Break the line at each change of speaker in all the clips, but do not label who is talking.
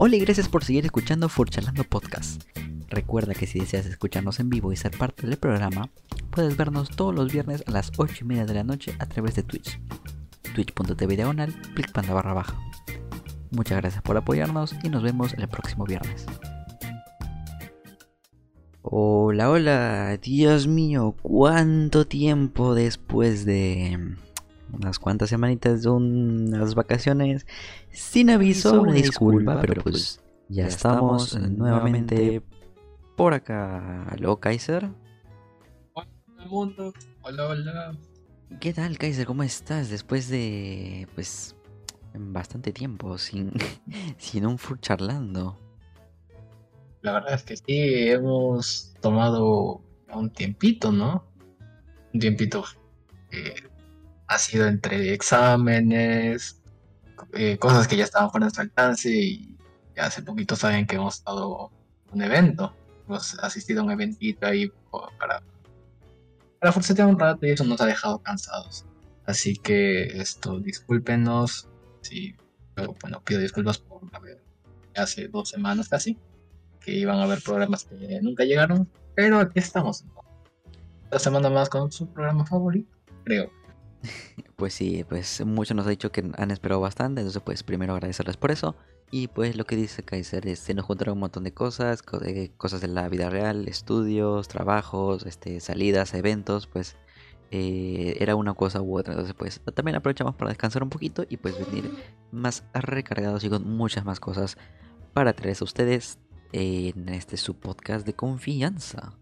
Hola y gracias por seguir escuchando Furchalando Podcast. Recuerda que si deseas escucharnos en vivo y ser parte del programa, puedes vernos todos los viernes a las 8 y media de la noche a través de Twitch. Twitch.tv diagonal, panda barra baja. Muchas gracias por apoyarnos y nos vemos el próximo viernes. Hola, hola, Dios mío, cuánto tiempo después de unas cuantas semanitas de unas vacaciones sin aviso, una disculpa, pero pues ya estamos nuevamente por acá. ¿Aló, Kaiser?
Hola, mundo. Hola, hola.
¿Qué tal, Kaiser? ¿Cómo estás? Después de, pues, bastante tiempo sin, sin un full charlando.
La verdad es que sí, hemos tomado un tiempito, ¿no? Un tiempito que ha sido entre exámenes, eh, cosas que ya estaban fuera de alcance y hace poquito saben que hemos estado un evento. Hemos asistido a un eventito ahí para, para forcetear un rato y eso nos ha dejado cansados. Así que esto, discúlpenos si, bueno, pido disculpas por haber hace dos semanas casi que iban a haber programas que nunca llegaron, pero aquí estamos. La semana más con su programa favorito, creo.
Pues sí, pues muchos nos ha dicho que han esperado bastante, entonces pues primero agradecerles por eso. Y pues lo que dice Kaiser es, se nos juntaron un montón de cosas, eh, cosas de la vida real, estudios, trabajos, este, salidas, eventos, pues eh, era una cosa u otra. Entonces pues también aprovechamos para descansar un poquito y pues venir más recargados y con muchas más cosas para traerles a ustedes en este su podcast de confianza.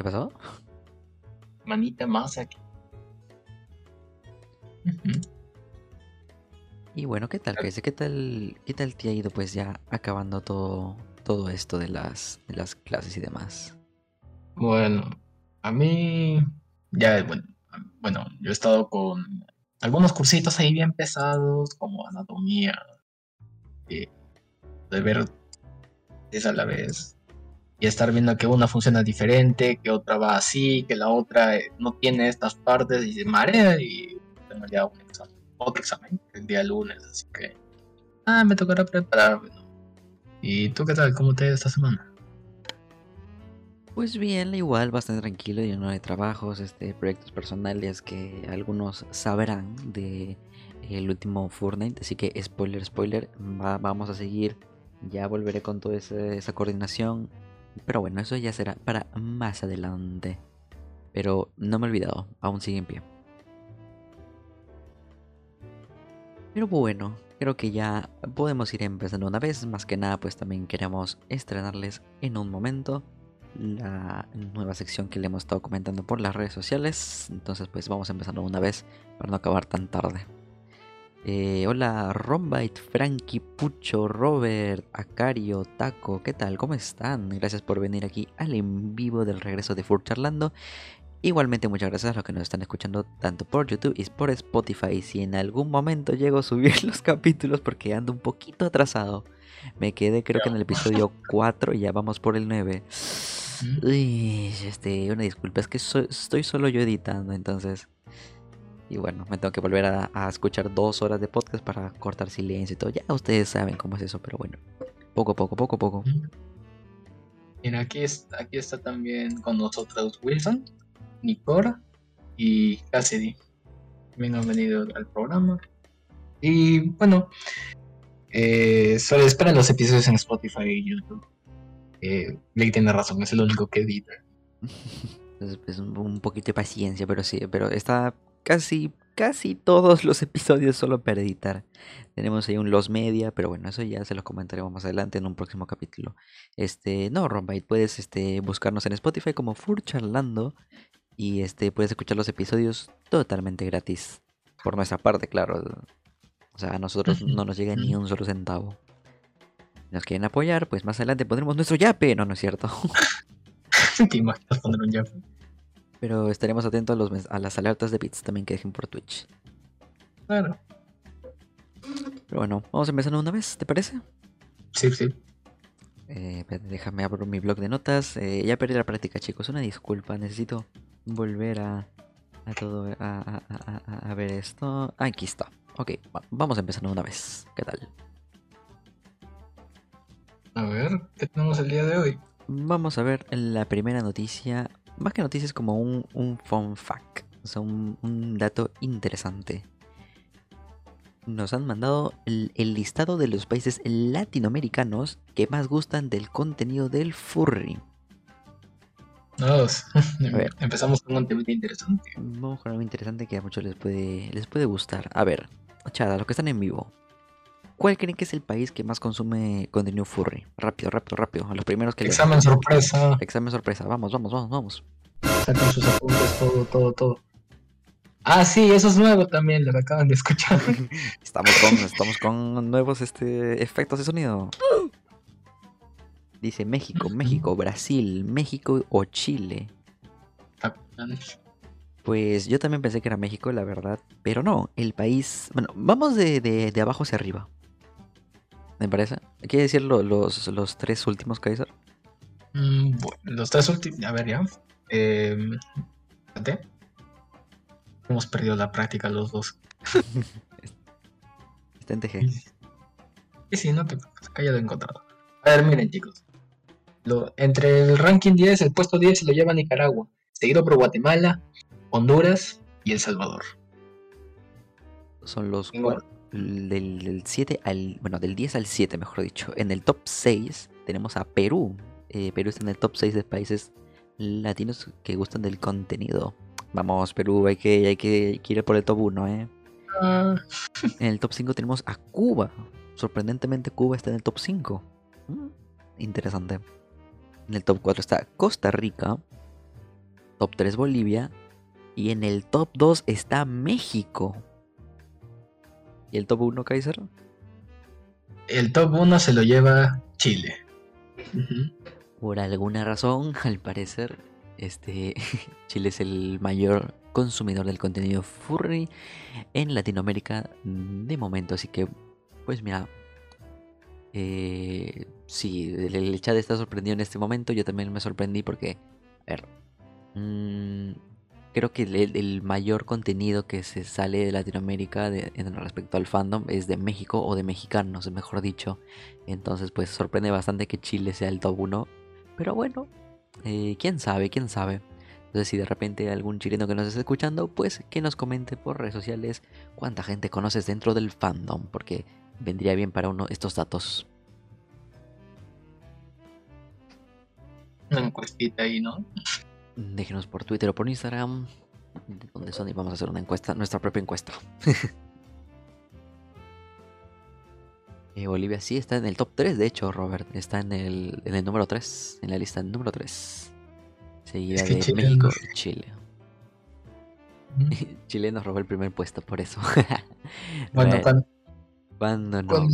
¿Qué pasó?
Manita más aquí.
Y bueno, ¿qué tal, ¿Qué tal, qué tal te ha ido pues ya acabando todo, todo esto de las, de las clases y demás?
Bueno, a mí ya, bueno, bueno, yo he estado con algunos cursitos ahí bien pesados, como anatomía, de ver es a la vez, y estar viendo que una funciona diferente, que otra va así, que la otra eh, no tiene estas partes y se marea y tengo ya un examen, otro examen el día lunes, así que ah, me tocará prepararme. ¿Y tú qué tal? ¿Cómo te ha esta semana?
Pues bien, igual, bastante tranquilo, lleno de trabajos, este, proyectos personales que algunos sabrán de el último Fortnite, así que spoiler, spoiler, vamos a seguir, ya volveré con toda esa coordinación, pero bueno, eso ya será para más adelante. Pero no me he olvidado, aún sigue en pie. Pero bueno, creo que ya podemos ir empezando una vez. Más que nada, pues también queremos estrenarles en un momento la nueva sección que le hemos estado comentando por las redes sociales. Entonces, pues vamos empezando una vez para no acabar tan tarde. Eh, hola, Rombite, Frankie, Pucho, Robert, Acario, Taco, ¿qué tal? ¿Cómo están? Gracias por venir aquí al en vivo del regreso de Fur Charlando. Igualmente muchas gracias a los que nos están escuchando tanto por YouTube y por Spotify. Si en algún momento llego a subir los capítulos porque ando un poquito atrasado. Me quedé creo que en el episodio 4 y ya vamos por el 9. Uy, este, una disculpa, es que estoy solo yo editando, entonces y bueno, me tengo que volver a, escuchar dos horas de podcast para cortar silencio y todo. Ya ustedes saben cómo es eso, pero bueno, poco a poco, poco a poco.
Mira, aquí, está, aquí está también con nosotros Wilson, Nicora y Cassidy. También han venido al programa. Y bueno, eh, solo esperan los episodios en Spotify y YouTube. Eh, Blake tiene razón, es el único que edita.
es, un poquito de paciencia, pero sí, pero está casi, casi todos los episodios solo para editar. Tenemos ahí un Los Media, pero bueno, eso ya se los comentaremos más adelante en un próximo capítulo. Este, no, Rombite, puedes este, buscarnos en Spotify como Fur Charlando y este, puedes escuchar los episodios totalmente gratis. Por nuestra parte, claro. O sea, a nosotros no nos llega ni un solo centavo. Si nos quieren apoyar, pues más adelante pondremos nuestro yape, no, no es cierto.
¿Te imaginas poner un yape?
Pero estaremos atentos a, los, a las alertas de bits también que dejen por Twitch.
Claro.
Pero bueno, vamos a empezar una vez, ¿te parece?
Sí, sí.
Eh, déjame abrir mi blog de notas. Eh, ya perdí la práctica, chicos. Una disculpa, necesito volver a, a todo a, a, ver esto. Aquí está. Ok, va- vamos a empezar una vez. ¿Qué tal?
A ver, ¿qué tenemos el día de hoy?
Vamos a ver la primera noticia. Más que noticias, como un, un fun fact. O sea, un, un dato interesante. Nos han mandado el, el listado de los países latinoamericanos que más gustan del contenido del furry.
Vamos,
ver.
empezamos con un tema interesante.
Vamos con algo interesante que a muchos les puede, les puede gustar. A ver, chada, los que están en vivo. ¿Cuál creen que es el país que más consume contenido furry? Rápido, rápido, rápido. A los primeros que
Examen sorpresa,
Examen sorpresa. Vamos, vamos, vamos, vamos.
sacan sus apuntes, todo, todo, todo. Ah, sí, eso es nuevo también, lo que acaban de escuchar.
Estamos con, estamos con nuevos este, efectos de sonido. Dice México, México, Brasil, México o Chile. Pues yo también pensé que era México, la verdad. Pero no, el país... Bueno, vamos de, de- de abajo hacia arriba. ¿Me parece? ¿Quiere decir lo- los, los tres últimos, Kaiser?
Mm, bueno, los tres últimos, a ver ya. Eh. Hemos perdido la práctica los dos.
Está en TG.
Sí, sí, no te preocupes, acá ya lo he encontrado. A ver, miren chicos. Lo- entre el ranking 10, el puesto 10 se lo lleva Nicaragua, seguido por Guatemala, Honduras y El Salvador.
Son los
Igual.
Del, del 7 al. Bueno, del 10 al 7, mejor dicho. En el top 6 tenemos a Perú. Eh, Perú está en el top 6 de países latinos que gustan del contenido. Vamos, Perú, hay que, hay que, hay que ir por el top 1, ¿eh?
Ah,
En el top 5 tenemos a Cuba. Sorprendentemente, Cuba está en el top 5. Mm, interesante. En el top 4 está Costa Rica. Top 3 Bolivia. Y en el top 2 está México. ¿Y el top 1, Kaiser?
el top 1 se lo lleva Chile.
Por alguna razón, al parecer, este Chile es el mayor consumidor del contenido furry en Latinoamérica de momento. Así que, pues mira, eh, sí, el, el chat está sorprendido en este momento. Yo también me sorprendí porque, a ver, mm, creo que el, mayor contenido que se sale de Latinoamérica en respecto al fandom es de México o de mexicanos, mejor dicho. Entonces, pues sorprende bastante que Chile sea el top 1. Pero bueno, eh, quién sabe, quién sabe. Entonces, si de repente algún chileno que nos esté escuchando, pues que nos comente por redes sociales cuánta gente conoces dentro del fandom, porque vendría bien para uno estos datos.
Una encuestita ahí, ¿no?
Déjenos por Twitter o por Instagram, de dónde son y vamos a hacer una encuesta, nuestra propia encuesta. Eh, Bolivia sí está en el top 3, de hecho, Robert. Está en el, en el número 3, en la lista número 3. Seguida de
Chile
México y Chile.
Ujú.
Chile nos robó el primer puesto por eso.
Bueno, cuando,
¿Cuándo no?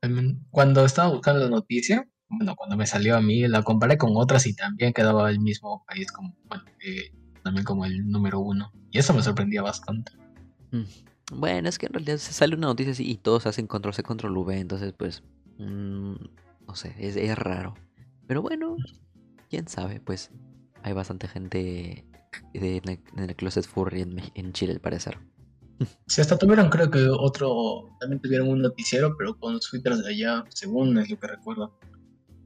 cuando, cuando estaba buscando la noticia, bueno, cuando me salió a mí, la comparé con otras y también quedaba el mismo país como, bueno, eh, también como el número uno. Y eso me sorprendía bastante.
Mm. Bueno, es que en realidad se sale una noticia así y todos hacen control C, control V, entonces pues, mm, no sé, es, es raro. Pero bueno, quién sabe, pues hay bastante gente de- el, en el closet furry en, Chile al parecer.
Si hasta tuvieron, creo que otro, también tuvieron un noticiero, pero con los twitters de allá, según es lo que recuerdo.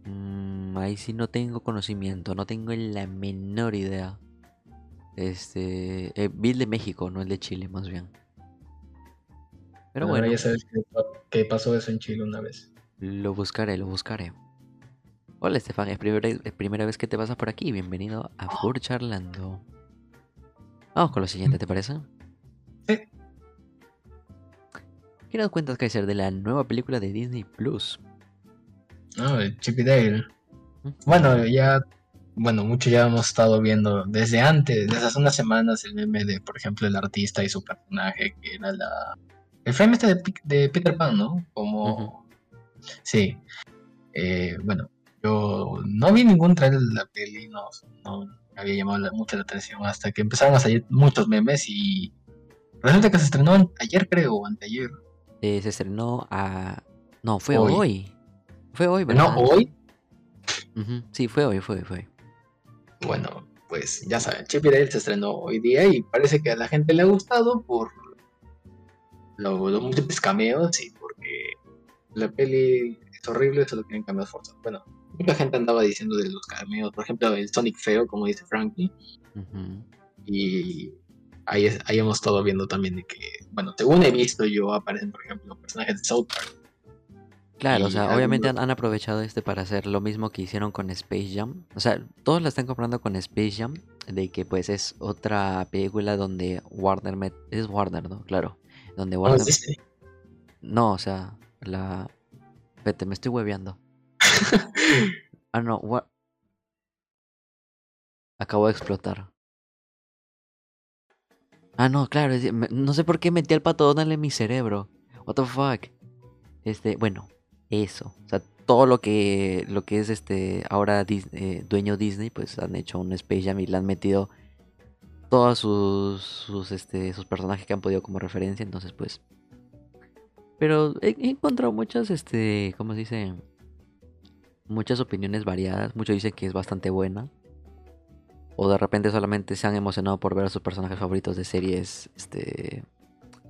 Mm, ahí sí no tengo conocimiento, no tengo la menor idea. Este, eh, vi el de México, no el de Chile, más bien. Pero
Ahora
bueno.
ya sabes que, pa- que pasó eso en Chile una vez.
Lo buscaré, lo buscaré. Hola Estefan, es primera, es primera vez que te pasas por aquí. Bienvenido a Fur Charlando. Vamos con lo siguiente, ¿te parece?
Sí.
¿Qué nos cuentas, Kaiser, de la nueva película de Disney Plus?
No, Chip y Dale. Bueno, ya, bueno, mucho ya hemos estado viendo desde antes, desde hace unas semanas, el meme de, por ejemplo, el artista y su personaje, que era la. El frame este de, de Peter Pan, ¿no? Como. Sí. Eh, bueno, yo no vi ningún trailer de la peli, no, no me había llamado la- mucho la atención hasta que empezaron a salir muchos memes y. Resulta que se estrenó ayer, creo, o anteayer.
Eh, se estrenó a... No, fue
Hoy.
hoy. Fue hoy, ¿verdad?
No, hoy.
Sí, fue hoy, fue hoy, fue hoy.
Bueno, pues ya saben, Chip y Dale se estrenó hoy día y parece que a la gente le ha gustado por los múltiples cameos y porque la peli es horrible, solo quieren cameos forzados. Bueno, mucha gente andaba diciendo de los cameos, por ejemplo, el Sonic feo, como dice Frankie. Y ahí, ahí hemos estado viendo también de que, bueno, según he visto yo, aparecen, por ejemplo, personajes de South Park.
Claro, o sea, obviamente han, aprovechado este para hacer lo mismo que hicieron con Space Jam. O sea, todos la están comprando con Space Jam, de que pues es otra película donde Warner met... es Warner, ¿no? Claro, donde Warner No, o sea, la Vete, me estoy hueveando. ah, no, Acabo de explotar. Ah, no, claro, no sé por qué metí al pato Donald en mi cerebro. What the fuck. Este, bueno, eso. O sea, todo lo que lo que es este ahora eh, dueño Disney, pues han hecho un Space Jam y le han metido todos sus sus este sus personajes que han podido como referencia, entonces pues pero he, encontrado muchas este, ¿cómo se dice? Muchas opiniones variadas, muchos dicen que es bastante buena. O de repente solamente se han emocionado por ver a sus personajes favoritos de series este,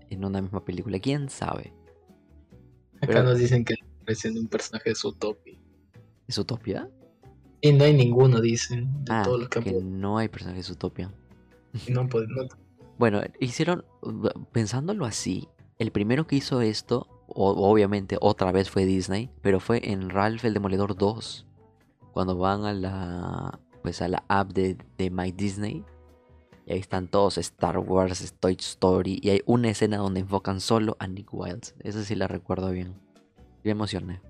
en una misma película. ¿Quién sabe?
Acá nos dicen que de un personaje de Zootopia.
¿Es Utopia?
Y no hay ninguno, dicen. De
ah, que, que no hay personajes de Utopia.
No, pues, no.
Bueno, hicieron, pensándolo así, el primero que hizo esto, obviamente otra vez fue Disney, pero fue en Ralph el Demoledor 2. Cuando van a la pues a la app de, de My Disney. Y ahí están todos Star Wars, Toy Story. Y hay una escena donde enfocan solo a Nick Wilds. Esa sí la recuerdo bien. Me emocioné.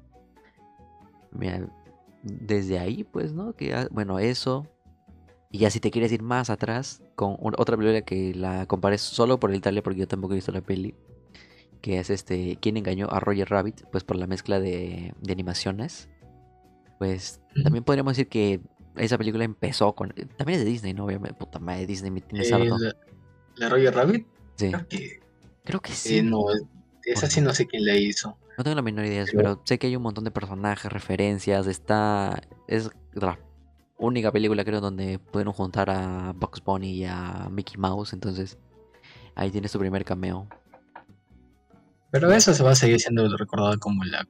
Mira, desde ahí, pues, ¿no? Que bueno, eso. Y ya si te quieres ir más atrás, con otra película que la compares solo por el Italia, porque yo tampoco he visto la peli que es este, ¿Quién engañó a Roger Rabbit? Pues por la mezcla de, animaciones. Pues también podríamos decir que esa película empezó con... También es de Disney, ¿no? Obviamente, puta madre, Disney me tiene
eh, la, Roger Rabbit?
Sí. Creo que, sí.
Eh, no, esa sí no sé quién la hizo.
No tengo la menor idea, pero sé que hay un montón de personajes, referencias. Está... Es la única película, creo, donde pudieron juntar a Bugs Bunny y a Mickey Mouse. Entonces, ahí tiene su primer cameo.
Pero eso se va a seguir siendo recordado como la,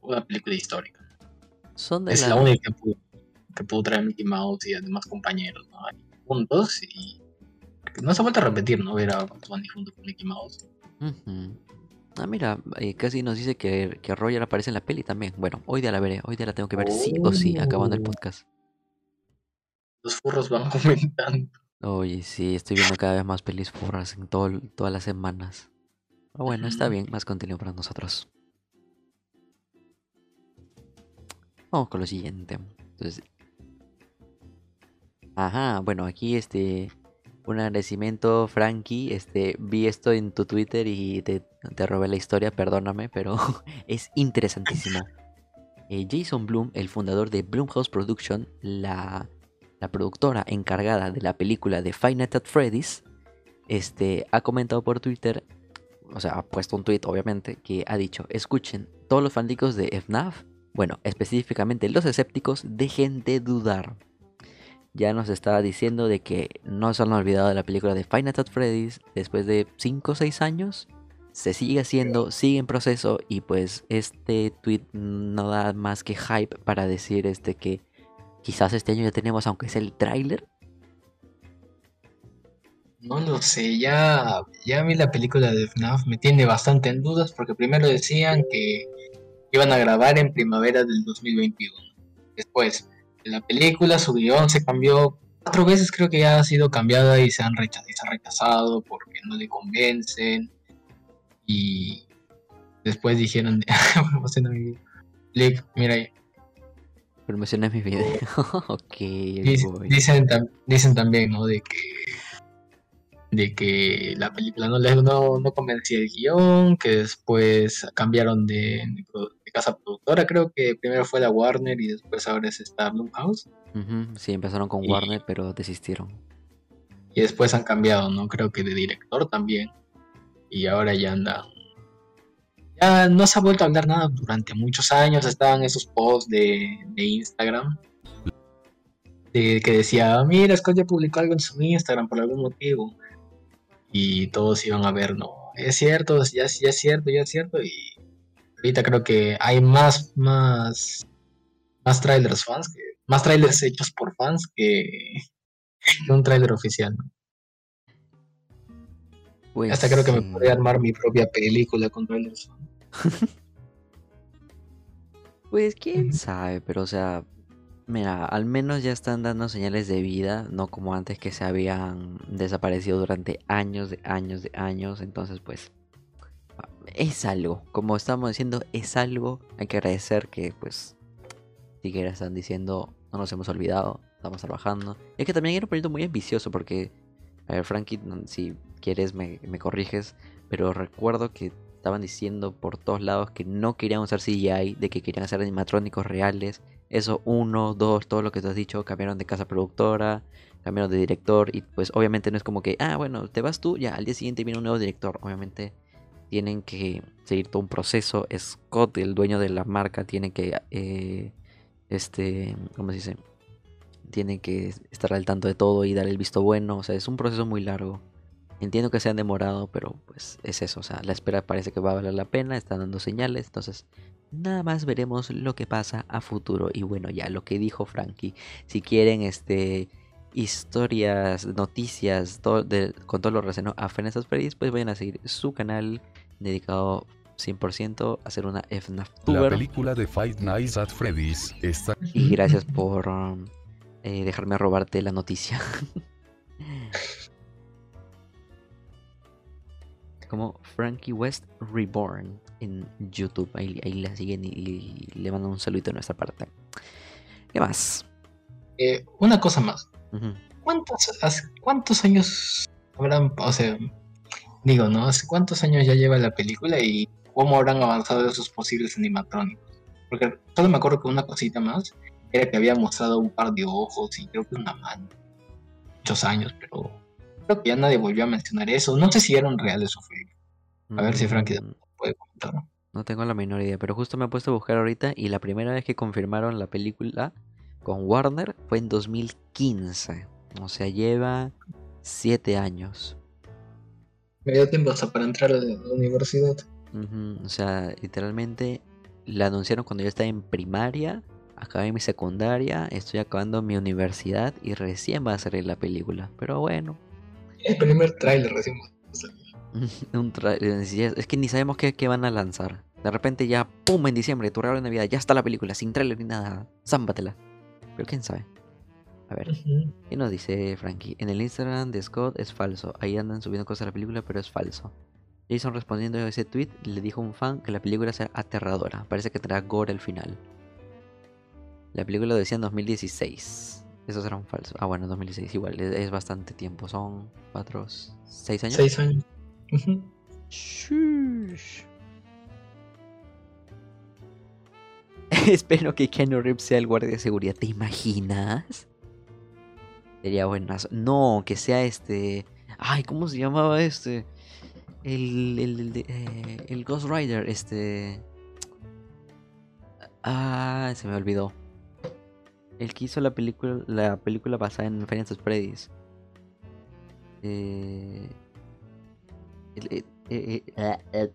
una película histórica. es la... única que pudo, traer Mickey Mouse y además compañeros ¿no? juntos y no se ha vuelto a repetir, ¿no? Ver a Bunny junto con Mickey Mouse.
Ah, mira, eh, casi nos dice que, que, Roger aparece en la peli también. Bueno, hoy día la veré, hoy día la tengo que ver sí o sí, acabando el oh. podcast.
Los furros van aumentando.
Oye, sí, estoy viendo cada vez más pelis furras en todo, todas las semanas. Ah, bueno, está bien, más contenido para nosotros. Vamos con lo siguiente. Entonces, ajá, bueno, aquí este un agradecimiento, Frankie. Este, vi esto en tu Twitter y te, robé la historia, perdóname, pero es interesantísimo. Eh, Jason Bloom, el fundador de Bloomhouse Production, la, la productora encargada de la película de Five Nights at Freddy's, este, ha comentado por Twitter o sea, ha puesto un tweet obviamente, que ha dicho, escuchen, todos los fanáticos de FNAF, bueno, específicamente los escépticos, dejen de dudar. Ya nos estaba diciendo de que no se han olvidado de la película de Final Fantasy Freddy's después de 5 o 6 años. Se sigue haciendo, sigue en proceso y pues este tweet no da más que hype para decir este que quizás este año ya tenemos aunque sea el tráiler
no lo sé, ya, ya vi la película de FNAF, me tiene bastante en dudas porque primero decían que iban a grabar en primavera del 2021. Después, la película, su guion se cambió cuatro veces, creo que ya ha sido cambiada y se han rechazado, porque no le convencen. Y después dijeron, promociona mi video. mira ahí.
Promociona mi video. ok.
dicen, dicen también, ¿no? De que de que la película no les no, convencía el guion, que después cambiaron de, casa productora, creo que primero fue la Warner y después ahora es esta Blumhouse.
Sí, empezaron con Warner, pero desistieron.
Y después han cambiado, ¿no? Creo que de director también. Y ahora ya anda. Ya no se ha vuelto a hablar nada durante muchos años. Estaban esos posts de, de Instagram que decía, mira, Scott ya publicó algo en su Instagram por algún motivo. Y todos iban a ver, no, es cierto, ya, ya es cierto, ya es cierto. Y ahorita creo que hay más, más, más trailers fans, que, más trailers hechos por fans que, un trailer oficial. Pues Hasta creo que me podría armar mi propia película con trailers
pues quién sabe, pero o sea, Mira, al menos ya están dando señales de vida, no como antes que se habían desaparecido durante años de años de años. Entonces, pues, es algo. Como estamos diciendo, es algo. Hay que agradecer que, pues, siquiera están diciendo, no nos hemos olvidado, estamos trabajando. Es que también era un proyecto muy ambicioso porque, a ver, Frankie, si quieres me, me corriges, pero recuerdo que estaban diciendo por todos lados que no querían usar CGI, de que querían hacer animatrónicos reales eso, uno, dos, todo lo que te has dicho, cambiaron de casa productora, cambiaron de director y pues obviamente no es como que, ah, bueno, te vas tú, ya al día siguiente viene un nuevo director. Obviamente tienen que seguir todo un proceso. Scott, el dueño de la marca, tiene que, eh, este, ¿cómo se dice? Tiene que estar al tanto de todo y dar el visto bueno. O sea, es un proceso muy largo. Entiendo que se han demorado, pero pues es eso. O sea, la espera parece que va a valer la pena. Están dando señales. Entonces, nada más veremos lo que pasa a futuro. Y bueno, ya lo que dijo Frankie, si quieren este historias, noticias, todo con todo lo relacionado a Finestas Freddy's, pues vayan a seguir su canal dedicado 100% a hacer una FNAF.
La película de Five Nights at Freddy's está...
Y gracias por um, eh, dejarme robarte la noticia. Como Frankie West Reborn en YouTube. Ahí, la siguen y, le mandan un saludito de nuestra parte. ¿Qué más?
Eh, una cosa más. ¿Cuántos, ¿Cuántos años habrán, o sea, digo, ¿no? ¿Hace cuántos años ya lleva la película y cómo habrán avanzado esos posibles animatrónicos? Porque solo me acuerdo que una cosita más era que había mostrado un par de ojos y creo que una mano. Muchos años, pero creo que ya nadie volvió a mencionar eso. No sé si eran reales o fake. A ver si Frankie mm.
No tengo la menor idea, pero justo me he puesto a buscar ahorita y la primera vez que confirmaron la película con Warner fue en 2015. O sea, lleva 7 años.
Me dio tiempo hasta para entrar a la universidad.
O sea, literalmente la anunciaron cuando yo estaba en primaria, acabé mi secundaria, estoy acabando mi universidad y recién va a salir la película. Pero bueno.
El primer tráiler recién
un es que ni sabemos qué, van a lanzar. De repente ya, ¡pum! En diciembre, tu regalo de Navidad, ya está la película, sin trailer ni nada. Zámpatela. Pero quién sabe. A ver, ¿qué nos dice Frankie? En el Instagram de Scott es falso. Ahí andan subiendo cosas de la película, pero es falso. Jason respondiendo a ese tweet le dijo a un fan que la película será aterradora. Parece que tendrá gore al final. La película lo decía en 2016. Eso será un falso. Ah, bueno, 2016 igual. Es, bastante tiempo. Son cuatro, seis años.
Seis años.
Espero que Keanu Reeves sea el guardia de seguridad. ¿Te imaginas? Sería buenazo. No, que sea este. Ay, ¿cómo se llamaba este? El, el, eh, el, Ghost Rider, este. Ah, se me olvidó. El que hizo la película, la película basada en Final Freddy's. Eh, eh, eh, eh,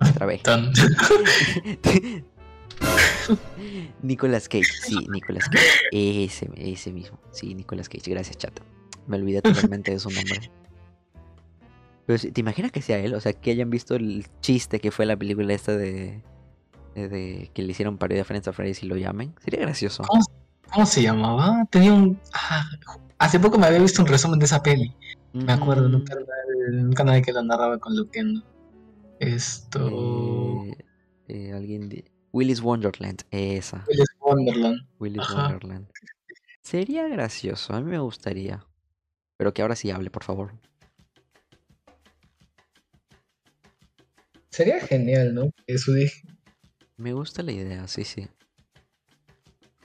otra vez. Nicolas Cage, sí, Nicolas Cage. Ese, ese mismo. Sí, Nicolas Cage. Gracias, chato. Me olvidé totalmente de su nombre. Pero ¿te imaginas que sea él? O sea, que hayan visto el chiste que fue la película esta de. de, que le hicieron parodia a Friends of y lo llamen. Sería gracioso.
¿Cómo, se llamaba? Tenía un. Ah, hace poco me había visto un resumen de esa peli. Me acuerdo, mm. un canal, que lo narraba con Luquendo. Esto.
Eh, eh, alguien de. Willis Wonderland, esa.
Willis Wonderland.
Willis Wonderland. Sería gracioso, a mí me gustaría. Pero que ahora sí hable, por favor.
Sería genial, ¿no? Eso dije.
Me gusta la idea, sí, sí.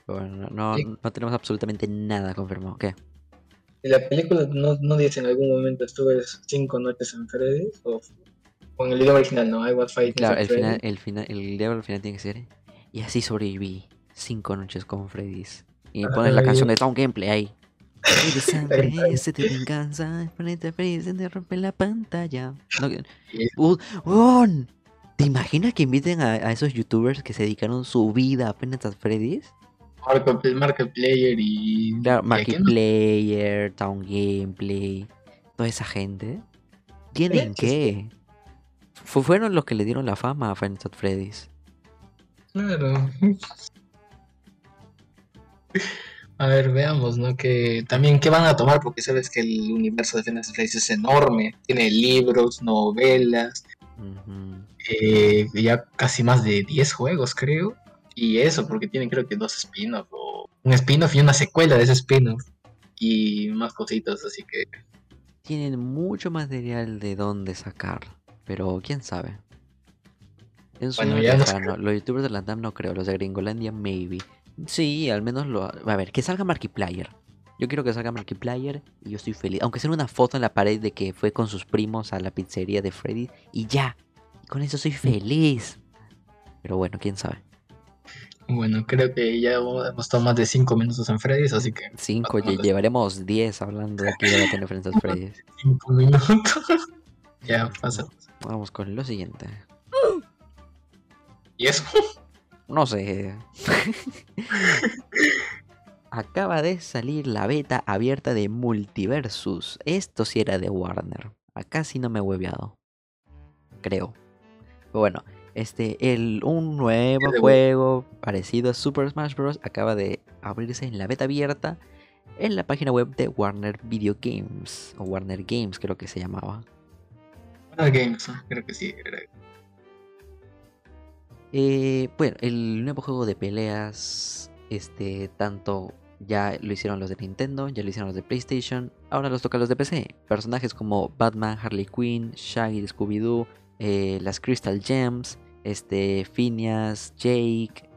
bueno, no, no tenemos absolutamente nada confirmado. ¿Qué?
la película no, no dice en algún momento estuve cinco noches en Freddy's o, en el idioma original, ¿no? I was fighting
Claro, el final, el final, el diálogo al final tiene que ser y así sobreviví cinco noches con Freddy's. Y
Ah,
pones la canción de Town Gameplay ahí. Sangre, se te venganza, ponete feliz, se te rompe la pantalla. No, Uh, ¿Te imaginas que inviten a, a esos youtubers que se dedicaron su vida a Nights at Freddy's?
Markiplier y.
Claro, Markiplayer, Town Gameplay, toda esa gente. ¿Tienen que? Fu- Fueron los que le dieron la fama a Five Nights at Freddy's.
Claro. A ver, veamos, ¿no? Que también qué van a tomar, porque sabes que el universo de Final Fantasy es enorme. Tiene libros, novelas, eh, ya casi más de 10 juegos, creo. Y eso, porque tienen creo que dos spin-offs, o un spin-off y una secuela de ese spin-off. Y más cositas, así que
Tienen mucho material de dónde sacar, pero quién sabe. En su
Bueno, no
los youtubers de la TAM no creo, los de Gringolandia maybe. Sí, al menos lo... A ver, que salga Markiplier. Yo quiero que salga Markiplier y yo estoy feliz. Aunque sea una foto en la pared de que fue con sus primos a la pizzería de Freddy y ya. Y con eso soy feliz. Pero bueno, quién sabe.
bueno, creo que ya hemos estado más de 5 minutos en Freddy's, así que
Cinco,
Vamos.
lle- llevaremos 10 hablando de aquí de la Freddy's. Freddy's.
5 minutos. ya pasa.
Vamos con lo siguiente.
Y eso.
No sé. Acaba de salir la beta abierta de Multiversus. Esto sí era de Warner. Acá sí no me he hueveado. Creo. Pero bueno, este, el, un nuevo juego parecido a Super Smash Bros. acaba de abrirse en la beta abierta en la página web de Warner Video Games. O Warner Games creo que se llamaba.
Warner Games, creo que sí.
Eh, bueno, el nuevo juego de peleas, este, tanto ya lo hicieron los de Nintendo, ya lo hicieron los de PlayStation, ahora los toca los de PC. Personajes como Batman, Harley Quinn, Shaggy, Scooby-Doo, eh, las Crystal Gems, este, Phineas, Jake,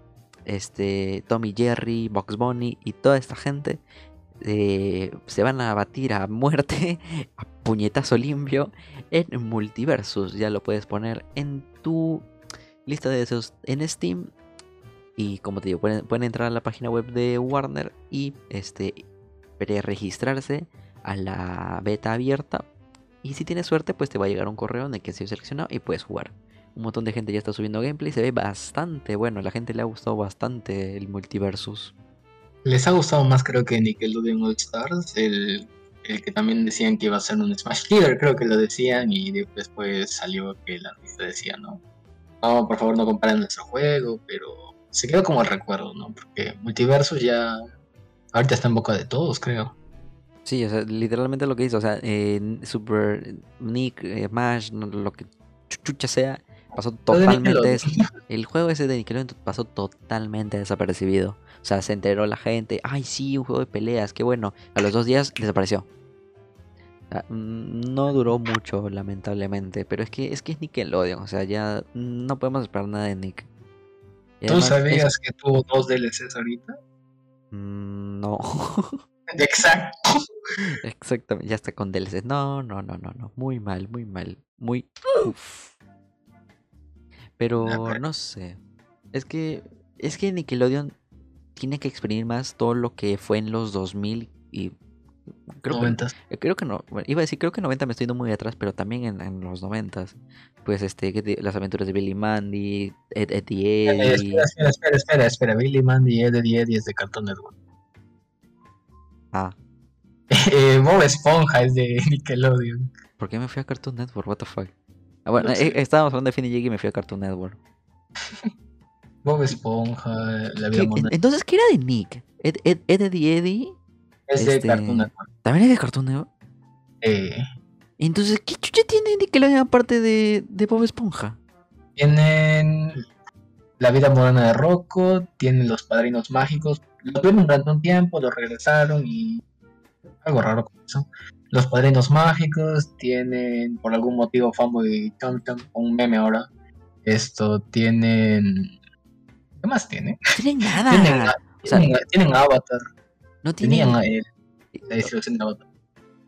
este, Tommy Jerry, Box Bunny y toda esta gente eh, se van a batir a muerte, a puñetazo limpio, en Multiversus. Ya lo puedes poner en tu lista de deseos en Steam. Y como te digo, pueden, entrar a la página web de Warner y este registrarse a la beta abierta. Y si tienes suerte, pues te va a llegar un correo en el que sido seleccionado y puedes jugar. Un montón de gente ya está subiendo gameplay, se ve bastante bueno. La gente le ha gustado bastante el multiversus.
Les ha gustado más, creo que Nickelodeon All Stars, el, el que también decían que iba a ser un Smash Killer, creo que lo decían, y de- después salió que la lista decía, no, no, por favor no comparen nuestro juego, pero se quedó como el recuerdo, ¿no? Porque Multiversus ya ahorita está en boca de todos, creo.
Sí, o sea, literalmente lo que hizo, o sea, eh, Super Nick, eh, Smash, no- lo que chucha sea, pasó totalmente. El juego ese de Nickelodeon pasó totalmente desapercibido. O sea, se enteró la gente, ay, sí, un juego de peleas, qué bueno. A los dos días desapareció. Sea, mm, no duró mucho, lamentablemente, pero es que es que es Nickelodeon, o sea, ya no podemos esperar nada de Nick. Y
¿Tú
además es-
sabías que tuvo dos DLCs ahorita?
Mm, no.
Exacto.
Exactamente, ya está con DLC. No, no, no, no, no. Muy mal, muy mal. Muy. Uf. Pero no sé. Es que. Es que Nickelodeon tiene que exprimir más todo lo que fue en los 2000 y. Creo que,
Noventas.
eh, creo que no. iba a decir, creo que 90 me estoy yendo muy atrás, pero también en, en los 90. Pues este, ¿qué te- las aventuras de Billy Mandy, Ed, Ed y
Eh,
Eddie.
espera, espera, espera, espera, espera. Billy Mandy y Eddie Eddie es de Cartoon Network.
Ah,
Eh, Bob Esponja es de Nickelodeon.
¿por qué me fui a Cartoon Network? What the fuck. Ah, bueno, eh, estábamos hablando de Finn y Jake y me fui a Cartoon Network.
Bob Esponja, La vida moderna.
En- Entonces, ¿qué era de Nick? Ed, Ed, Ed, Eddie, Eddie.
Es de
este-
Cartoon Network.
¿También es de Cartoon Network?
Eh,
Entonces, ¿qué chucha tiene Nickelodeon aparte de, de Bob Esponja?
tienen La vida moderna de Rocco, tienen Los Padrinos Mágicos. Lo tuvieron durante un tiempo, lo regresaron y. Algo raro con eso. Los Padrinos Mágicos tienen, por algún motivo, Fanboy Chom, un meme ahora. Esto tienen. ¿Qué más
tienen
Tienen,
nada. O sea,
tienen, tienen Avatar.
no tienen.
Tenían eh, la distribución de Avatar.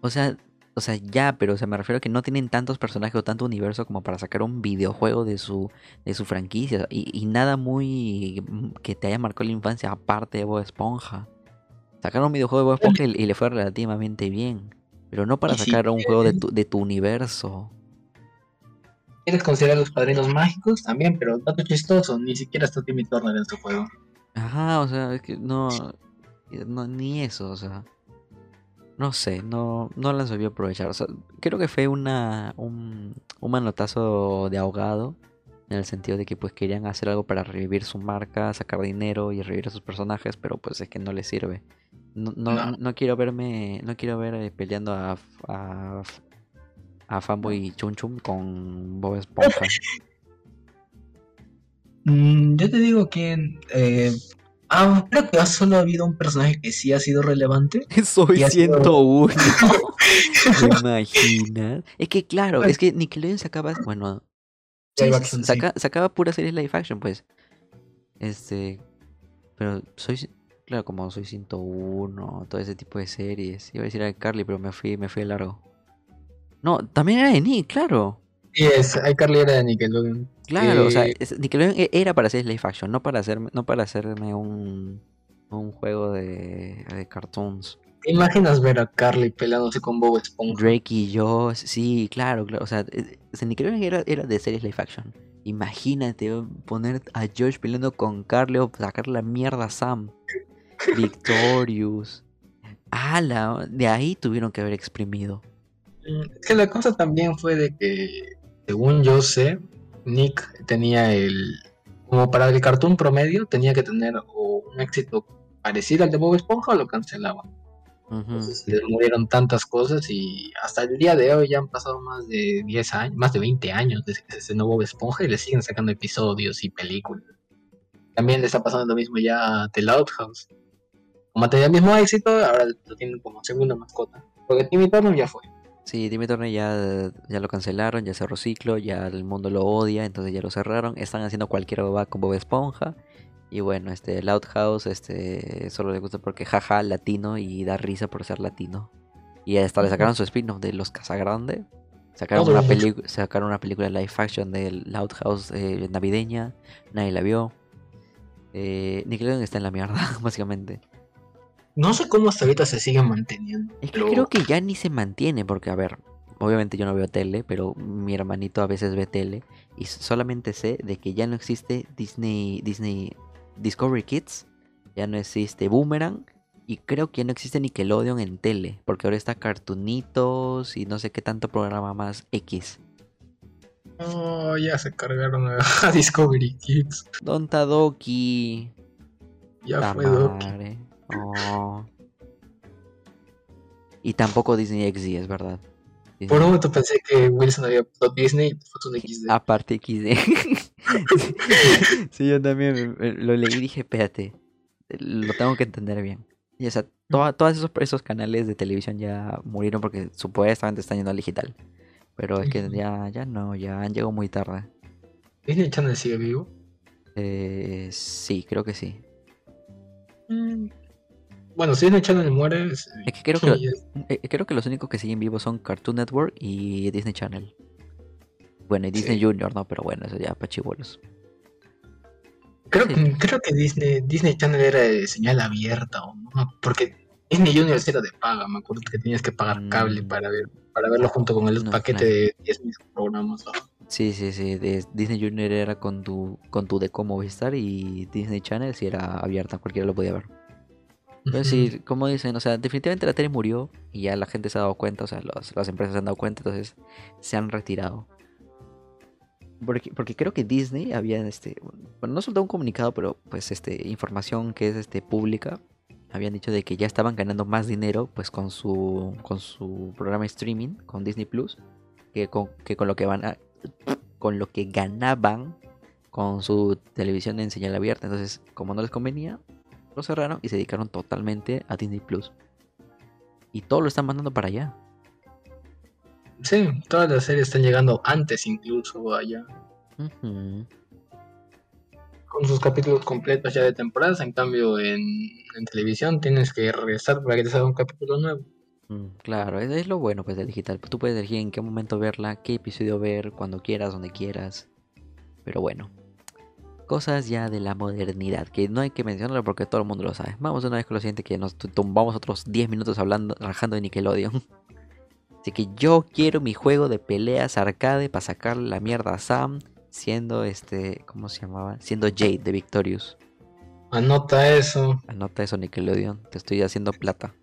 O sea, o sea, ya, pero o sea, me refiero a que no tienen tantos personajes o tanto universo como para sacar un videojuego de su, de su franquicia. Y, y nada muy mm, que te haya marcado la infancia aparte de Bob Esponja. Sacaron un videojuego de Bob Esponja y, y le fue relativamente bien. Pero no para
si
sacar un juego de tu, de tu universo.
¿Quieres considerar los padrinos mágicos? También, pero dato chistoso, ni siquiera está Timmy Turner en su juego.
Ajá, o sea, es que no, no ni eso, o sea, no sé, no, no la aprovechar. O sea, creo que fue una, un, un manotazo de ahogado, en el sentido de que pues querían hacer algo para revivir su marca, sacar dinero y revivir a sus personajes, pero pues es que no les sirve. No, no,
No.
no quiero verme, no quiero ver eh, peleando a, a, a Fanboy Chum Chum con Bob Esponja.
Mm, yo te digo que. eh, ah, creo que solo ha habido un personaje que sí ha sido relevante.
Soy
Y ha sido-
101. ¿Te imaginas? Es que claro, es que Nickelodeon sacaba, bueno, sí, sí, sacaba pura serie live action, pues. Este, pero soy, claro, como soy 101, todo ese tipo de series. Iba a decir a Carly, pero me fui, me fui de largo. No, también era de Nick, claro.
Sí, es, iCarly era de Nickelodeon.
Claro, o sea,
Eh,
es- Nickelodeon e- era para hacer live action, no para hacerme, no para hacerme un, un juego de, de cartoons.
¿Te imaginas ver a Carly peleándose con Bob Esponja?
Drake y yo, sí, claro, claro. O sea, eh, o sea, Nickelodeon era, era de series live action. Imagínate poner a Josh peleando con Carly o sacar la mierda a Sam. Victorious. Ala, de ahí tuvieron que haber exprimido.
Mm, Es que la cosa también fue de que, según yo sé, Nick tenía el. Como para el cartoon promedio, tenía que tener o un éxito parecido al de Bob Esponja o lo cancelaban. Entonces les murieron tantas cosas y hasta el día de hoy ya han pasado más de 10 años, más de 20 años desde que se estrenó Bob Esponja y le siguen sacando episodios y películas. También le está pasando lo mismo ya a The Loud House. Como tenía el mismo éxito, ahora lo tienen como segunda mascota. Porque Timmy Turner ya fue.
Sí, Timmy Turner ya, ya lo cancelaron, ya cerró ciclo, ya el mundo lo odia, entonces ya lo cerraron. Están haciendo cualquier boba con Bob Esponja. Y bueno, este Loud House este, solo le gusta porque jaja latino y da risa por ser latino. Y hasta le sacaron su spin-off de Los Casagrande. Sacaron una, sacaron una película live action de Loud House eh, navideña. Nadie la vio. Eh, Nickelodeon está en la mierda, básicamente.
No sé cómo hasta ahorita se sigue manteniendo.
Es que
pero
creo que ya ni se mantiene, porque a ver, obviamente yo no veo tele, pero mi hermanito a veces ve tele y solamente sé de que ya no existe Disney, Disney Discovery Kids, ya no existe Boomerang y creo que ya no existe Nickelodeon en tele, porque ahora está Cartoonitos y no sé qué tanto programa más X.
Oh, ya se cargaron a, a Discovery Kids.
Don Tadoki,
Ya fue Doki.
Oh. Y tampoco Disney XD, es verdad. Disney-
Por un momento pensé que Wilson había puesto Disney y fue un XD.
Aparte XD. sí, yo también me- lo leí y dije, espérate, lo tengo que entender bien. Y o sea, todos esos, esos canales de televisión ya murieron porque supuestamente están yendo al digital. Pero es que ya, ya no, ya han llegado muy tarde.
Disney Channel sigue vivo.
Eh, sí, creo que sí.
Mm. Bueno, si Disney Channel muere. es-
Es que creo que,
es-
eh, creo que los únicos que siguen vivos son Cartoon Network y Disney Channel. Bueno, y Disney
Sí.
Junior, ¿no? Pero bueno, eso ya para chibolos.
Creo,
Sí.
creo que Disney, Disney Channel era de señal abierta, ¿o no? Porque Disney Junior era de paga. Me acuerdo que tenías que pagar cable
Mm.
para ver para verlo junto con el
No,
paquete
claro.
de 10 mil programas. ¿no?
Sí, sí, sí. Disney Junior era con tu, con tu Deco Movistar y Disney Channel sí era abierta, cualquiera lo podía ver.
Ujú.
sí, como dicen, o sea, definitivamente la tele murió y ya la gente se ha dado cuenta, o sea, los- las empresas se han dado cuenta, entonces se han retirado. Porque, porque creo que Disney había, este, bueno, no soltó un comunicado, pero pues, este, información que es, este, pública, habían dicho de que ya estaban ganando más dinero, pues, con su, con su programa de streaming, con Disney Plus, que con, que con lo que van a, con lo que ganaban con su televisión en señal abierta. Entonces, como no les convenía, lo cerraron y se dedicaron totalmente a Disney Plus. Y todo lo están mandando para allá.
Sí, todas las series están llegando antes incluso allá. Con sus capítulos completos ya de temporadas. En cambio, en, en televisión tienes que regresar para que te salga un capítulo nuevo.
Mm, Claro, es, es lo bueno pues del digital. Tú puedes elegir en qué momento verla, qué episodio ver, cuando quieras, donde quieras. Pero bueno. Cosas ya de la modernidad, que no hay que mencionarlo porque todo el mundo lo sabe. Vamos una vez con lo siguiente que nos tu- tumbamos otros 10 minutos hablando, rajando de Nickelodeon. Así que yo quiero mi juego de peleas arcade para sacarle la mierda a Sam, siendo este, ¿cómo se llamaba? Siendo Jade de Victorious.
Anota eso.
Anota eso Nickelodeon, te estoy haciendo plata.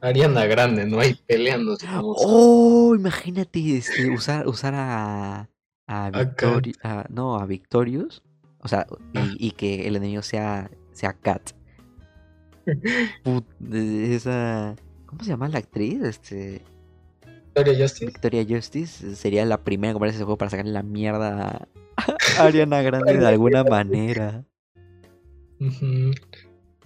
Ariana Grande, no hay peleando.
Oh, imagínate este, usar, usar a, a,
A
Victori- a- no, a Victorious. O sea, y, y que el enemigo sea, sea Kat. Put- esa. ¿Cómo se llama la actriz? Este.
Victoria Justice.
Victoria Justice sería la primera en ese juego para sacarle la mierda a Ariana Grande de alguna manera.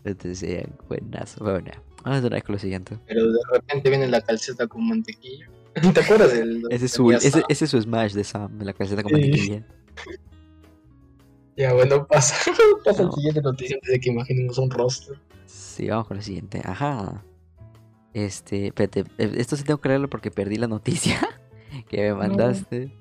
Entonces sería buenazo. Bueno, vamos a ver con lo siguiente.
Pero de repente viene la calceta con mantequilla. ¿Te acuerdas del.?
Ese es su, ese, ese es su smash de Sam, de la calceta con mantequilla.
Ya, bueno, pasa. pasa
No.
al siguiente noticia antes de que imaginemos un rostro.
Sí, vamos con lo siguiente. Ajá. Este, espérate, eh, esto sí tengo que leerlo porque perdí la noticia que me mandaste.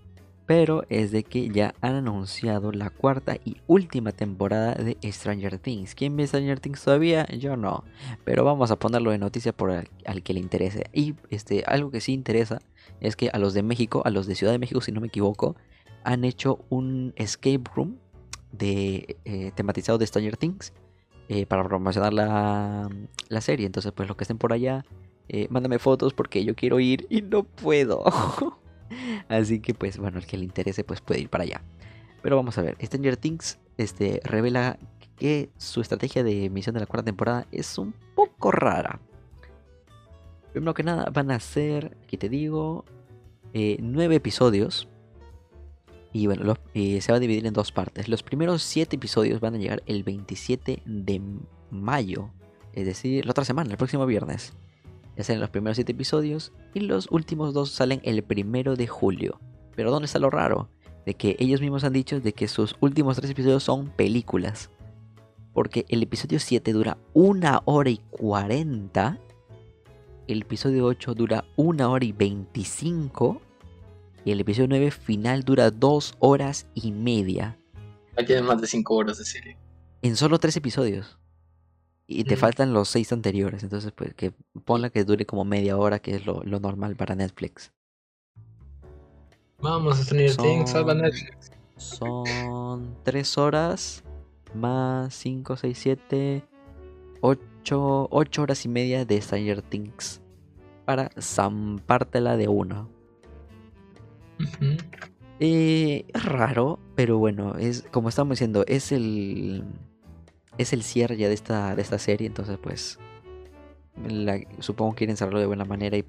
Pero es de que ya han anunciado la cuarta y última temporada de Stranger Things. ¿Quién ve Stranger Things todavía? Yo no. Pero vamos a ponerlo de noticia por al, que le interese. Y este, algo que sí interesa es que a los de México, a los de Ciudad de México, si no me equivoco, han hecho un escape room de eh, tematizado de Stranger Things eh, para promocionar la, la serie. Entonces, pues los que estén por allá, eh, mándame fotos porque yo quiero ir y no puedo. Así que, pues bueno, el que le interese, pues puede ir para allá. Pero vamos a ver, Stranger Things este, revela que su estrategia de emisión de la cuarta temporada es un poco rara. Primero que nada, van a ser, aquí te digo, eh, nueve episodios. Y bueno, eh, se va a dividir en dos partes. Los primeros siete episodios van a llegar el 27 de mayo. Es decir, la otra semana, el próximo viernes. Ya salen los primeros siete episodios. Y los últimos dos salen el primero de julio. Pero ¿dónde está lo raro? De que ellos mismos han dicho de que sus últimos tres episodios son películas. Porque el episodio 7 dura una hora y 40. El episodio 8 dura una hora y 25. Y el episodio 9 final dura dos horas y media.
Ya tiene más de 5 horas de serie.
En solo tres episodios. Y te
Mm.
faltan los seis anteriores. Entonces, pues, que ponla que dure como media hora, que es lo, lo normal para Netflix.
Vamos, Stranger Things, salva Netflix.
Son tres horas más 5, 6, 7, 8, 8 horas y media de Stranger Things. Para zampártela de.
Ujú.
Eh, es raro, pero bueno, es como estamos diciendo, es el es el cierre ya de esta de esta serie, entonces pues la- supongo que quieren cerrarlo de buena manera y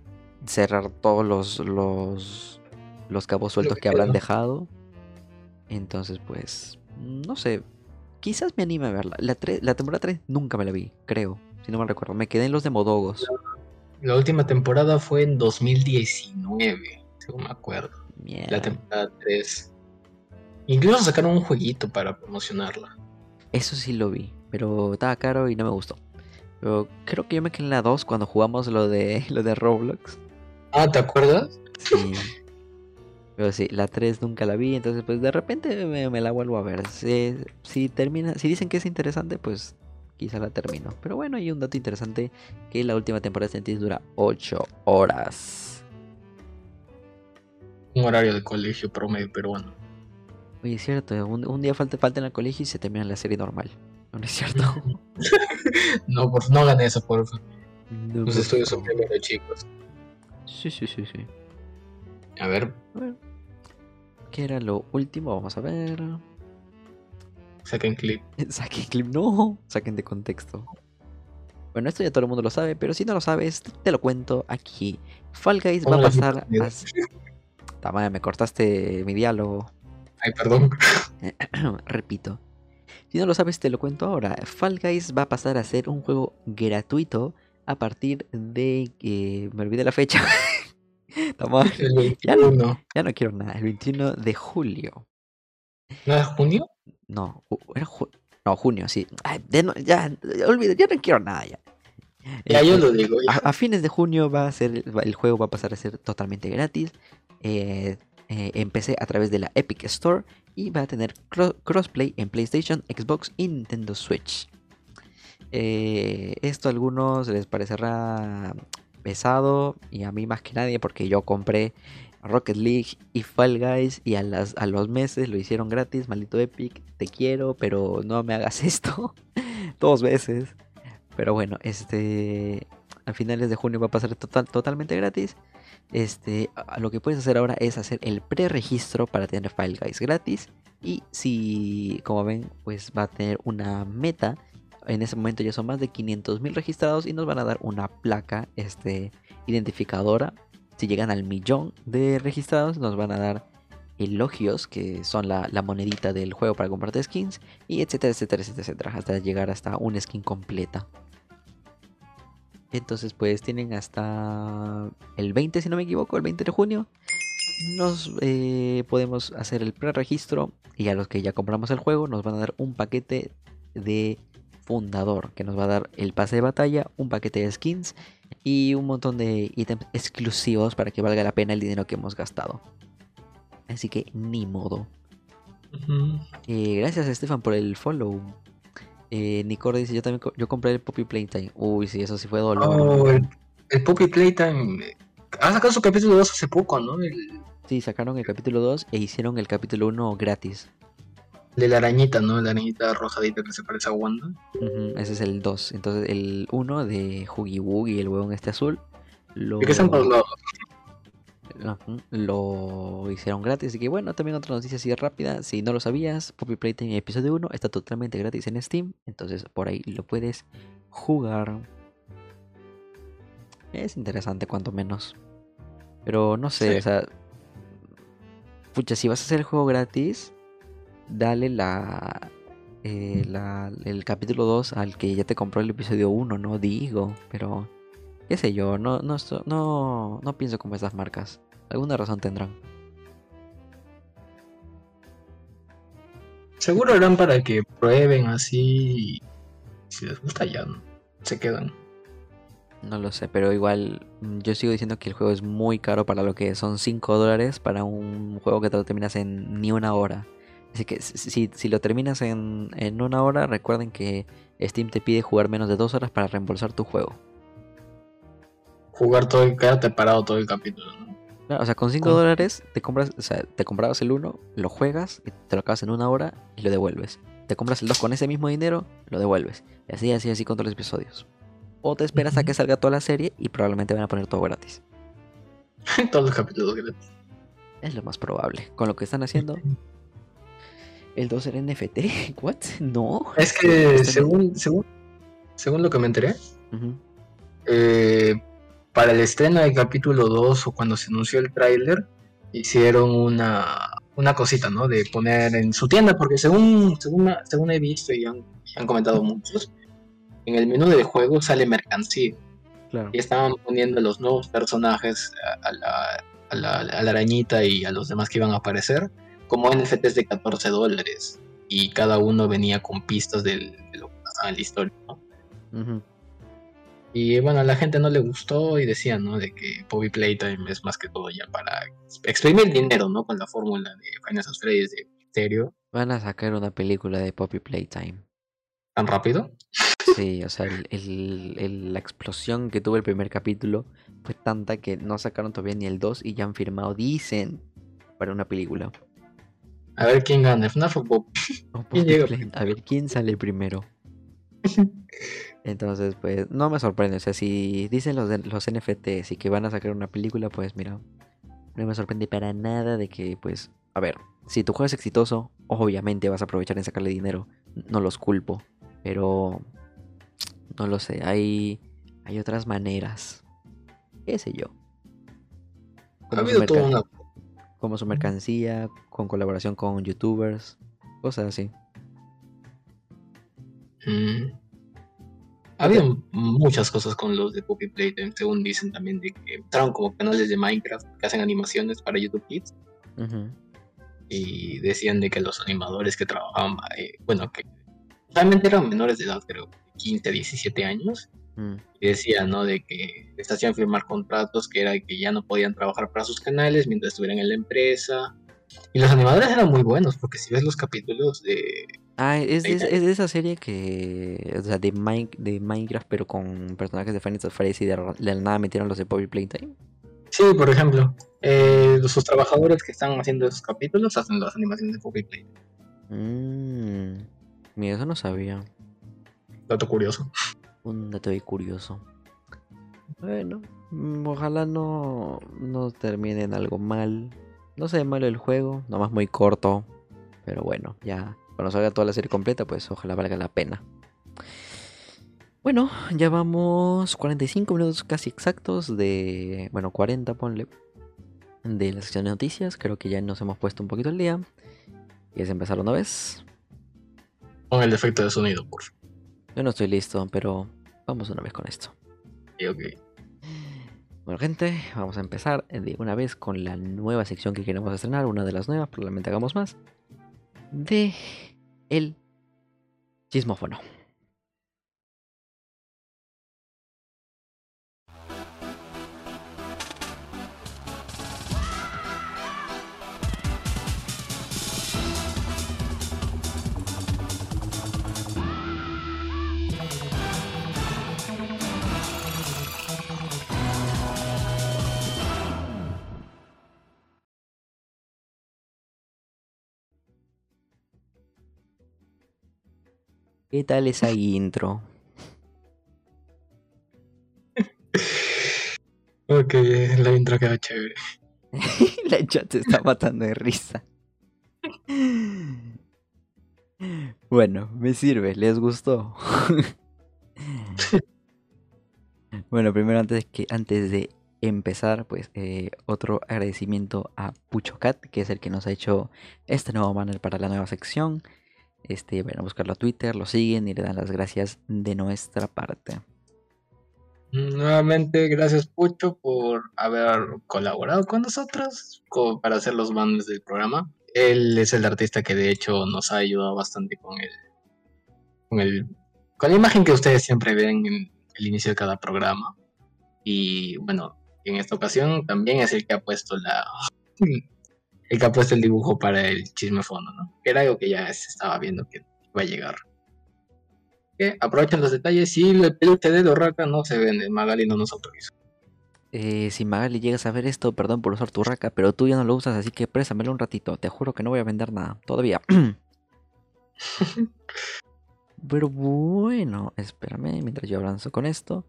cerrar todos los los los cabos sueltos
que
que habrán dejado. Entonces pues no sé, quizás me anime a verla. La, tre- la temporada 3 nunca me la vi, creo, si no me recuerdo. Me quedé en los Demodogos.
La última temporada fue en 2019, según me acuerdo. La temporada 3. Incluso sacaron un jueguito para promocionarla.
Eso sí lo vi, pero estaba caro y no me gustó. Pero creo que yo me quedé en la 2 cuando jugamos lo de lo de Roblox.
Ah, ¿te acuerdas?
Sí. Pero sí, la 3 nunca la vi, entonces pues de repente me, me la vuelvo a ver. Si, si termina, si dicen que es interesante, pues quizá la termino. Pero bueno, hay un dato interesante que la última temporada de Sentis dura 8 horas.
Un horario de colegio promedio peruano.
Oye, es cierto, un, un día falta, falta en el colegio y se termina la serie normal. ¿No es cierto?
no, por, no hagan eso, por favor.
No,
Los estudios son primero, chicos.
Sí, sí, sí, sí.
A ver,
A ver. ¿Qué era lo último? Vamos a ver.
saquen clip.
Saquen clip, no. Saquen de contexto. Bueno, esto ya todo el mundo lo sabe, pero si no lo sabes, te lo cuento aquí. Fall Guys va a pasar a... Ta madre, me cortaste mi diálogo.
Ay, perdón.
Repito. Si no lo sabes, te lo cuento ahora. Fall Guys va a pasar a ser un juego gratuito a partir de... que me olvidé la fecha.
El
Ya no.
21.
ya no quiero nada. El 21 de julio.
¿No es junio?
No, era ju- no, junio, sí. Ay, de no- ya, olvido, ya no quiero nada ya.
Ya, yo
Este,
lo digo. ya.
a, a fines de junio va a ser, el juego va a pasar a ser totalmente gratis. Eh, eh, empecé a través de la Epic Store y va a tener cro- crossplay en PlayStation, Xbox y Nintendo Switch. Eh, esto a algunos les parecerá pesado y a mí más que nadie porque yo compré Rocket League y Fall Guys y a, las, a los meses lo hicieron gratis, maldito Epic, te quiero, pero no me hagas esto dos veces. Pero bueno, este a finales de junio va a pasar total, totalmente gratis. Este, lo que puedes hacer ahora es hacer el preregistro para tener Fall Guys gratis. Y si, como ven, pues va a tener una meta. En ese momento ya son más de 500.000 registrados y nos van a dar una placa este, identificadora. Si llegan al millón de registrados, nos van a dar elogios, que son la, la monedita del juego para comprarte skins. Y etcétera, etcétera, etcétera, etcétera, hasta llegar hasta una skin completa. Entonces, pues tienen hasta el 20, si no me equivoco, el 20 de junio. Nos eh, podemos hacer el preregistro y a los que ya compramos el juego nos van a dar un paquete de fundador que nos va a dar el pase de batalla, un paquete de skins y un montón de ítems exclusivos para que valga la pena el dinero que hemos gastado. Así que ni modo. Eh, gracias Estefan por el follow. Eh, Nicor dice yo también yo compré el Poppy Playtime. Uy, sí, eso sí fue dolor.
Oh, el, el Poppy Playtime. eh, Ha sacado su capítulo 2 hace poco, ¿no? El
Sí, sacaron el capítulo 2 e hicieron el capítulo 1 gratis.
de la arañita, ¿no? La arañita rojadita que se parece a Wanda.
Ese es el 2. Entonces el 1 de Huggy Wuggy, el huevón este azul, lo,
¿De qué todos lados?
Lo hicieron gratis. Así que bueno, también otra noticia así rápida. Si no lo sabías, Poppy Playtime episodio 1 está totalmente gratis en Steam. Entonces por ahí lo puedes jugar. Es interesante cuanto menos. Pero no sé,
Sí.
o sea... Pucha, si vas a hacer el juego gratis, dale la... eh, la- el capítulo 2 al que ya te compró el episodio 1, no digo, pero qué sé yo, no, no, no, no pienso como estas marcas. Alguna razón tendrán.
Seguro harán para que prueben así. y Si les gusta, ya ¿no? se quedan.
No lo sé, pero igual mm, yo sigo diciendo que el juego es muy caro para lo que son 5 dólares para un juego que te lo terminas en ni una hora. Así que si, si- si lo terminas en, en una hora, recuerden que Steam te pide jugar menos de 2 horas para reembolsar tu juego.
Jugar todo, el- quedarte parado todo el capítulo, ¿no?
Claro, o sea, con 5
Con-
dólares te compras, o sea, te comprabas el 1, lo juegas, y te lo acabas en una hora y lo devuelves. Te compras el 2 con ese mismo dinero, lo devuelves. Y así, así, así con todos los episodios. O te esperas a que salga toda la serie y probablemente van a poner todo gratis.
todos los capítulos gratis.
Es lo más probable. Con lo que están haciendo, el 2 era NFT. ¿What? No.
Es que
Este-
según, según, según lo que me enteré, eh, para el estreno del capítulo 2 o cuando se anunció el tráiler, hicieron una, una cosita, ¿no? De poner en su tienda, porque según, según, según he visto y han, han comentado muchos, en el menú del juego sale mercancía.
Claro.
y estaban poniendo los nuevos personajes a, la, a la- a la arañita y a los demás que iban a aparecer como NFTs de 14 dólares y cada uno venía con pistas del- de lo que pasaba en la historia ¿no?
Ujú.
Y bueno a la gente no le gustó y decían ¿no? de que Bobby Playtime es más que todo ya para exprimir dinero ¿no? con la fórmula de Final Fantasy de misterio
Van a sacar una película de Poppy Playtime.
tan rápido
Sí, o sea, el- el- el- la explosión que tuvo el primer capítulo fue tanta que no sacaron todavía ni el 2 y ya han firmado, dicen, para una película.
a ver quién gana FNAF o
O
¿Quién llega
A ver quién sale primero. Entonces, pues, no me sorprende. O sea, si dicen los, los NFTs y que van a sacar una película, pues mira, no me sorprende para nada de que, pues, a ver, si tu juego es exitoso, obviamente vas a aprovechar en sacarle dinero. No los culpo, pero no lo sé. Hay, hay otras maneras. ¿Qué sé yo?
ha
Como su,
habido una
como su mercancía, con colaboración con youtubers, cosas así.
Mm. Ha habido muchas cosas con los de Poppy Playtime, según dicen también de que entraron como canales de Minecraft que hacen animaciones para YouTube Kids y decían de que los animadores que trabajaban, eh, bueno, que realmente eran menores de edad, creo, 15, 17 años,
Mm.
y decían, ¿no? De que les hacían firmar contratos que era que ya no podían trabajar para sus canales mientras estuvieran en la empresa Y los animadores eran muy buenos, porque si ves los capítulos de...
Ah, es de, es de esa serie que. O sea, de, Mine- de Minecraft, pero con personajes de Final Fantasy y de, de nada metieron los de Poppy Playtime.
Sí, por ejemplo, eh, sus trabajadores que están haciendo esos capítulos hacen las animaciones de Poppy Play.
Mmm. Mira, eso no sabía.
Dato curioso.
Un dato ahí curioso. Bueno, mm, ojalá no, no termine en algo mal. No sé malo el juego, nomás muy corto. Pero bueno, ya cuando salga toda la serie completa, pues ojalá valga la pena. Bueno, ya vamos 45 minutos casi exactos de... Bueno, 40 ponle. De la sección de noticias. Creo que ya nos hemos puesto un poquito al día. ¿Quieres empezar una vez?
Con el efecto de sonido, por favor.
Yo no estoy listo, pero vamos una vez con esto.
Sí, ok.
Bueno, gente, vamos a empezar de una vez con la nueva sección que queremos estrenar, una de las nuevas, probablemente hagamos más, de el chismófono. ¿Qué tal esa intro?
Ok, la intro queda chévere.
la chat se está matando de risa. Bueno, me sirve, ¿les gustó? bueno, primero antes que antes de empezar, pues eh, otro agradecimiento a Puchocat, que es el que nos ha hecho este nuevo banner para la nueva sección. Este, van a buscarlo a Twitter, lo siguen y le dan las gracias de nuestra parte.
Nuevamente, gracias Pucho por haber colaborado con nosotros para hacer los banners del programa. Él es el artista que de hecho nos ha ayudado bastante con el, con el, con la imagen que ustedes siempre ven en el inicio de cada programa. Y bueno, en esta ocasión también es el que ha puesto la, el que ha puesto el dibujo para el chisme fondo, ¿no? Que era algo que ya se estaba viendo que iba a llegar. Que aprovechen los detalles. Si el peluche de Dorraca no se vende, Magali no nos autorizó.
Eh, si Magali llegas a ver esto, perdón por usar tu raca, pero tú ya no lo usas, así que préstamelo un ratito. Te juro que no voy a vender nada, todavía. pero bueno, espérame mientras yo avanzo con esto.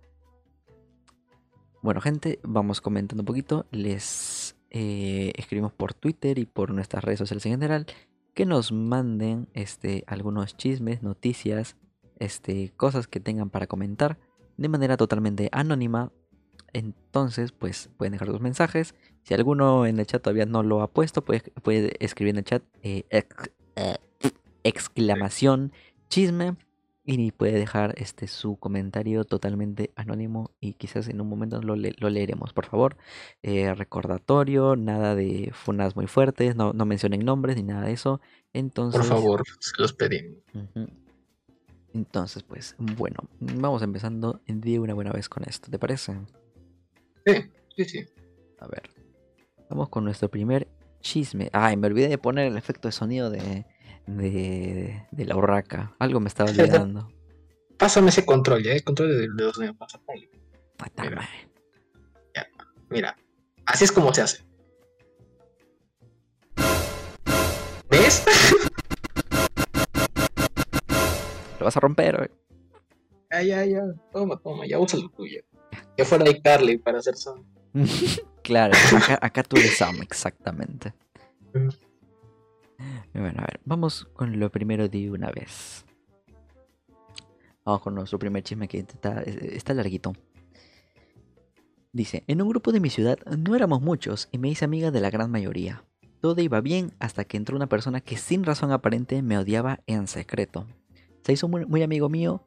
Bueno, gente, vamos comentando un poquito. Les eh, escribimos por Twitter y por nuestras redes sociales en general que nos manden este, algunos chismes, noticias, este, cosas que tengan para comentar de manera totalmente anónima. Entonces, pues pueden dejar sus mensajes. Si alguno en el chat todavía no lo ha puesto, puede, escribir en el chat eh, eh, exclamación chisme y puede dejar este su comentario totalmente anónimo y quizás en un momento lo, le- lo leeremos. Por favor, Eh, recordatorio, nada de funas muy fuertes, no, no mencionen nombres ni nada de eso. Entonces,
Por favor, se los pedimos.
Entonces, pues, bueno, vamos empezando de una buena vez con esto, ¿te parece?
Sí, sí, sí.
A ver, vamos con nuestro primer chisme. Ay, me olvidé de poner el efecto de sonido de, de, de la urraca. Algo me estaba olvidando.
Pásame ese control, ya el control de, de los.
Puta
Mira.
madre.
Mira, así es como se hace. ¿Ves?
Lo vas a romper. güey.
ya, ya, ya. Toma, toma, ya usa lo tuyo. Que fuera de Carly para hacer son.
claro, acá, acá tú eres Sam, exactamente. Bueno, a ver, vamos con lo primero de una vez. Vamos con nuestro primer chisme que está, está larguito. Dice, en un grupo de mi ciudad no éramos muchos y me hice amiga de la gran mayoría. Todo iba bien hasta que entró una persona que sin razón aparente me odiaba en secreto. Se hizo muy amigo mío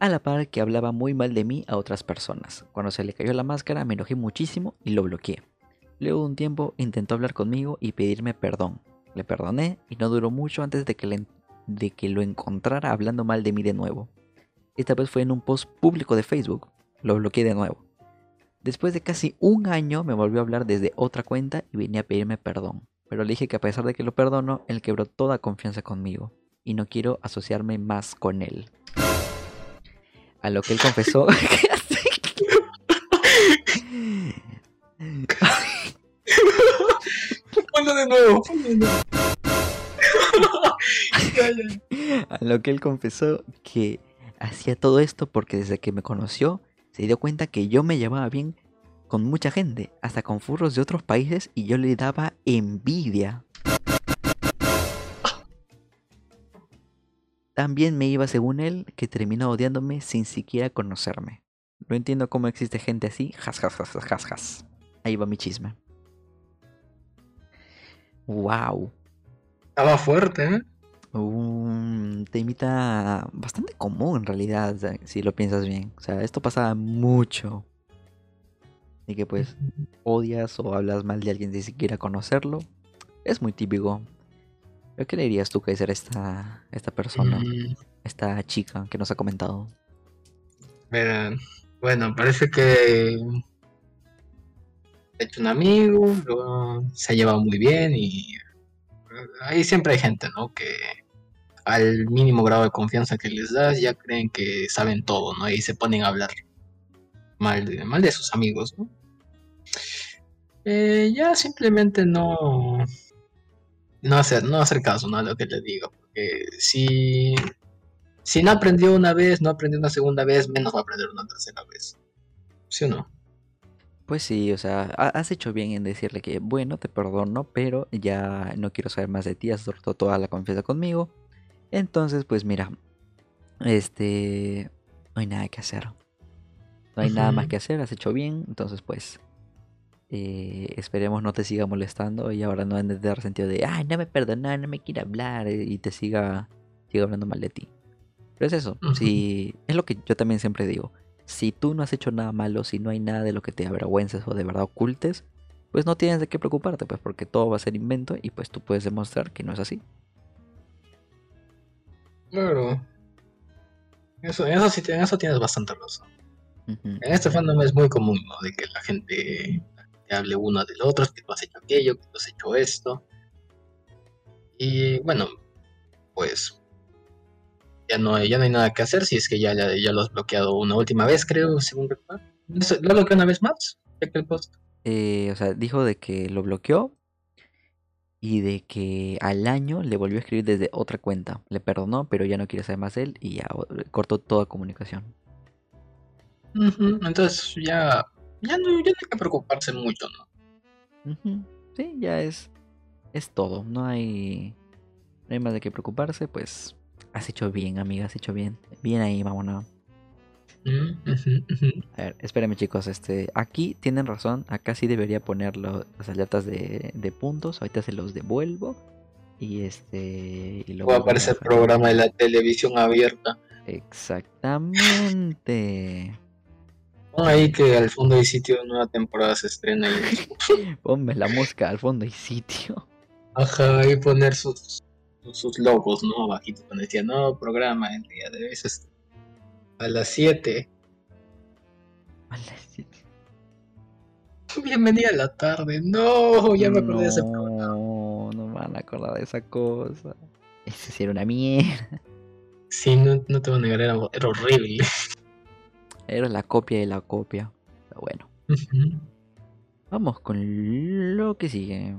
a la par que hablaba muy mal de mí a otras personas. Cuando se le cayó la máscara me enojé muchísimo y lo bloqueé. Luego de un tiempo intentó hablar conmigo y pedirme perdón. Le perdoné y no duró mucho antes de que, le- de que lo encontrara hablando mal de mí de nuevo. Esta vez fue en un post público de Facebook. Lo bloqueé de nuevo. Después de casi un año me volvió a hablar desde otra cuenta y venía a pedirme perdón. pero le dije que a pesar de que lo perdono, él quebró toda confianza conmigo y no quiero asociarme más con él. A lo que él confesó.
Ponlo de nuevo, de nuevo.
A lo que él confesó que hacía todo esto porque desde que me conoció se dio cuenta que yo me llevaba bien con mucha gente, hasta con furros de otros países y yo le daba envidia. También me iba según él que terminó odiándome sin siquiera conocerme. No entiendo cómo existe gente así. Jas, jas, jas, jas, jas. Ahí va mi chisme. Wow.
Estaba fuerte, ¿eh?
Un temita bastante común en realidad, si lo piensas bien. O sea, esto pasaba mucho. Y que pues odias o hablas mal de alguien sin siquiera conocerlo. Es muy típico. ¿Pero qué le dirías tú que es esta, esta persona,
Mm,
esta chica que nos ha comentado?
Verán, bueno, parece que hecho un amigo, se ha llevado muy bien y eh, ahí siempre hay gente, ¿no? Que al mínimo grado de confianza que les das ya creen que saben todo, ¿no? Y se ponen a hablar mal de, mal de sus amigos, ¿no? Eh, ya simplemente no no hacer, no hacer caso, ¿no? A lo que les digo, porque si si no aprendió una vez, no aprendió una segunda vez, menos va a aprender una tercera vez. ¿Sí o no?
Pues sí, o sea, ha- has hecho bien en decirle que, bueno, te perdono, pero ya no quiero saber más de ti, has roto toda la confianza conmigo. Entonces, pues mira, este, no hay nada que hacer. No hay nada más que hacer, has hecho bien, entonces pues eh, esperemos no te siga molestando y ahora no en de dar sentido de, ay, no me perdonó, no me quiere hablar eh, y te siga, siga hablando mal de ti. Pero es eso, si, es lo que yo también siempre digo, si tú no has hecho nada malo, si no hay nada de lo que te avergüences o de verdad ocultes, pues no tienes de qué preocuparte, pues porque todo va a ser invento y pues tú puedes demostrar que no es así.
Claro. Eso, eso sí, en eso tienes bastante razón. En este fandom es muy común, ¿no? De que la gente te hable uno del otro, que tú has hecho aquello, que tú has hecho esto. Y bueno, pues ya no hay, ya no hay nada que hacer si es que ya, ya, ya lo has bloqueado una última vez, creo, según recuerdo. ¿Lo lo bloqueó una vez más? El post.
Eh, o sea, dijo de que lo bloqueó y de que al año le volvió a escribir desde otra cuenta. Le perdonó, pero ya no quiere saber más de él y ya cortó toda comunicación.
Entonces ya, ya, no, ya no hay que preocuparse mucho, ¿no?
Sí, ya es, es todo. No hay, no hay más de qué preocuparse. Pues has hecho bien, amiga, has hecho bien. Bien ahí, mamona.
Mm.
A ver, espérenme chicos, este, aquí tienen razón, acá sí debería poner las alertas de, de puntos, ahorita se los devuelvo y este... Y lo
Va a
vuelvo a
aparecer el programa de la televisión abierta.
Exactamente.
Pon ahí que al fondo hay sitio nueva temporada se estrena y
Ponme la mosca al fondo y sitio.
Ajá, y poner sus, sus logos, ¿no? Abajito, cuando decía, no, programa el día de hoy es a las 7.
A la sitio.
Bienvenida a la tarde. No, ya me acordé de ese programa.
No, no me van a acordar de esa cosa. Ese sí era una mierda.
Sí, no, no te voy a negar, era, era horrible.
Era la copia de la copia. Pero bueno,
Ujú.
vamos con lo que sigue.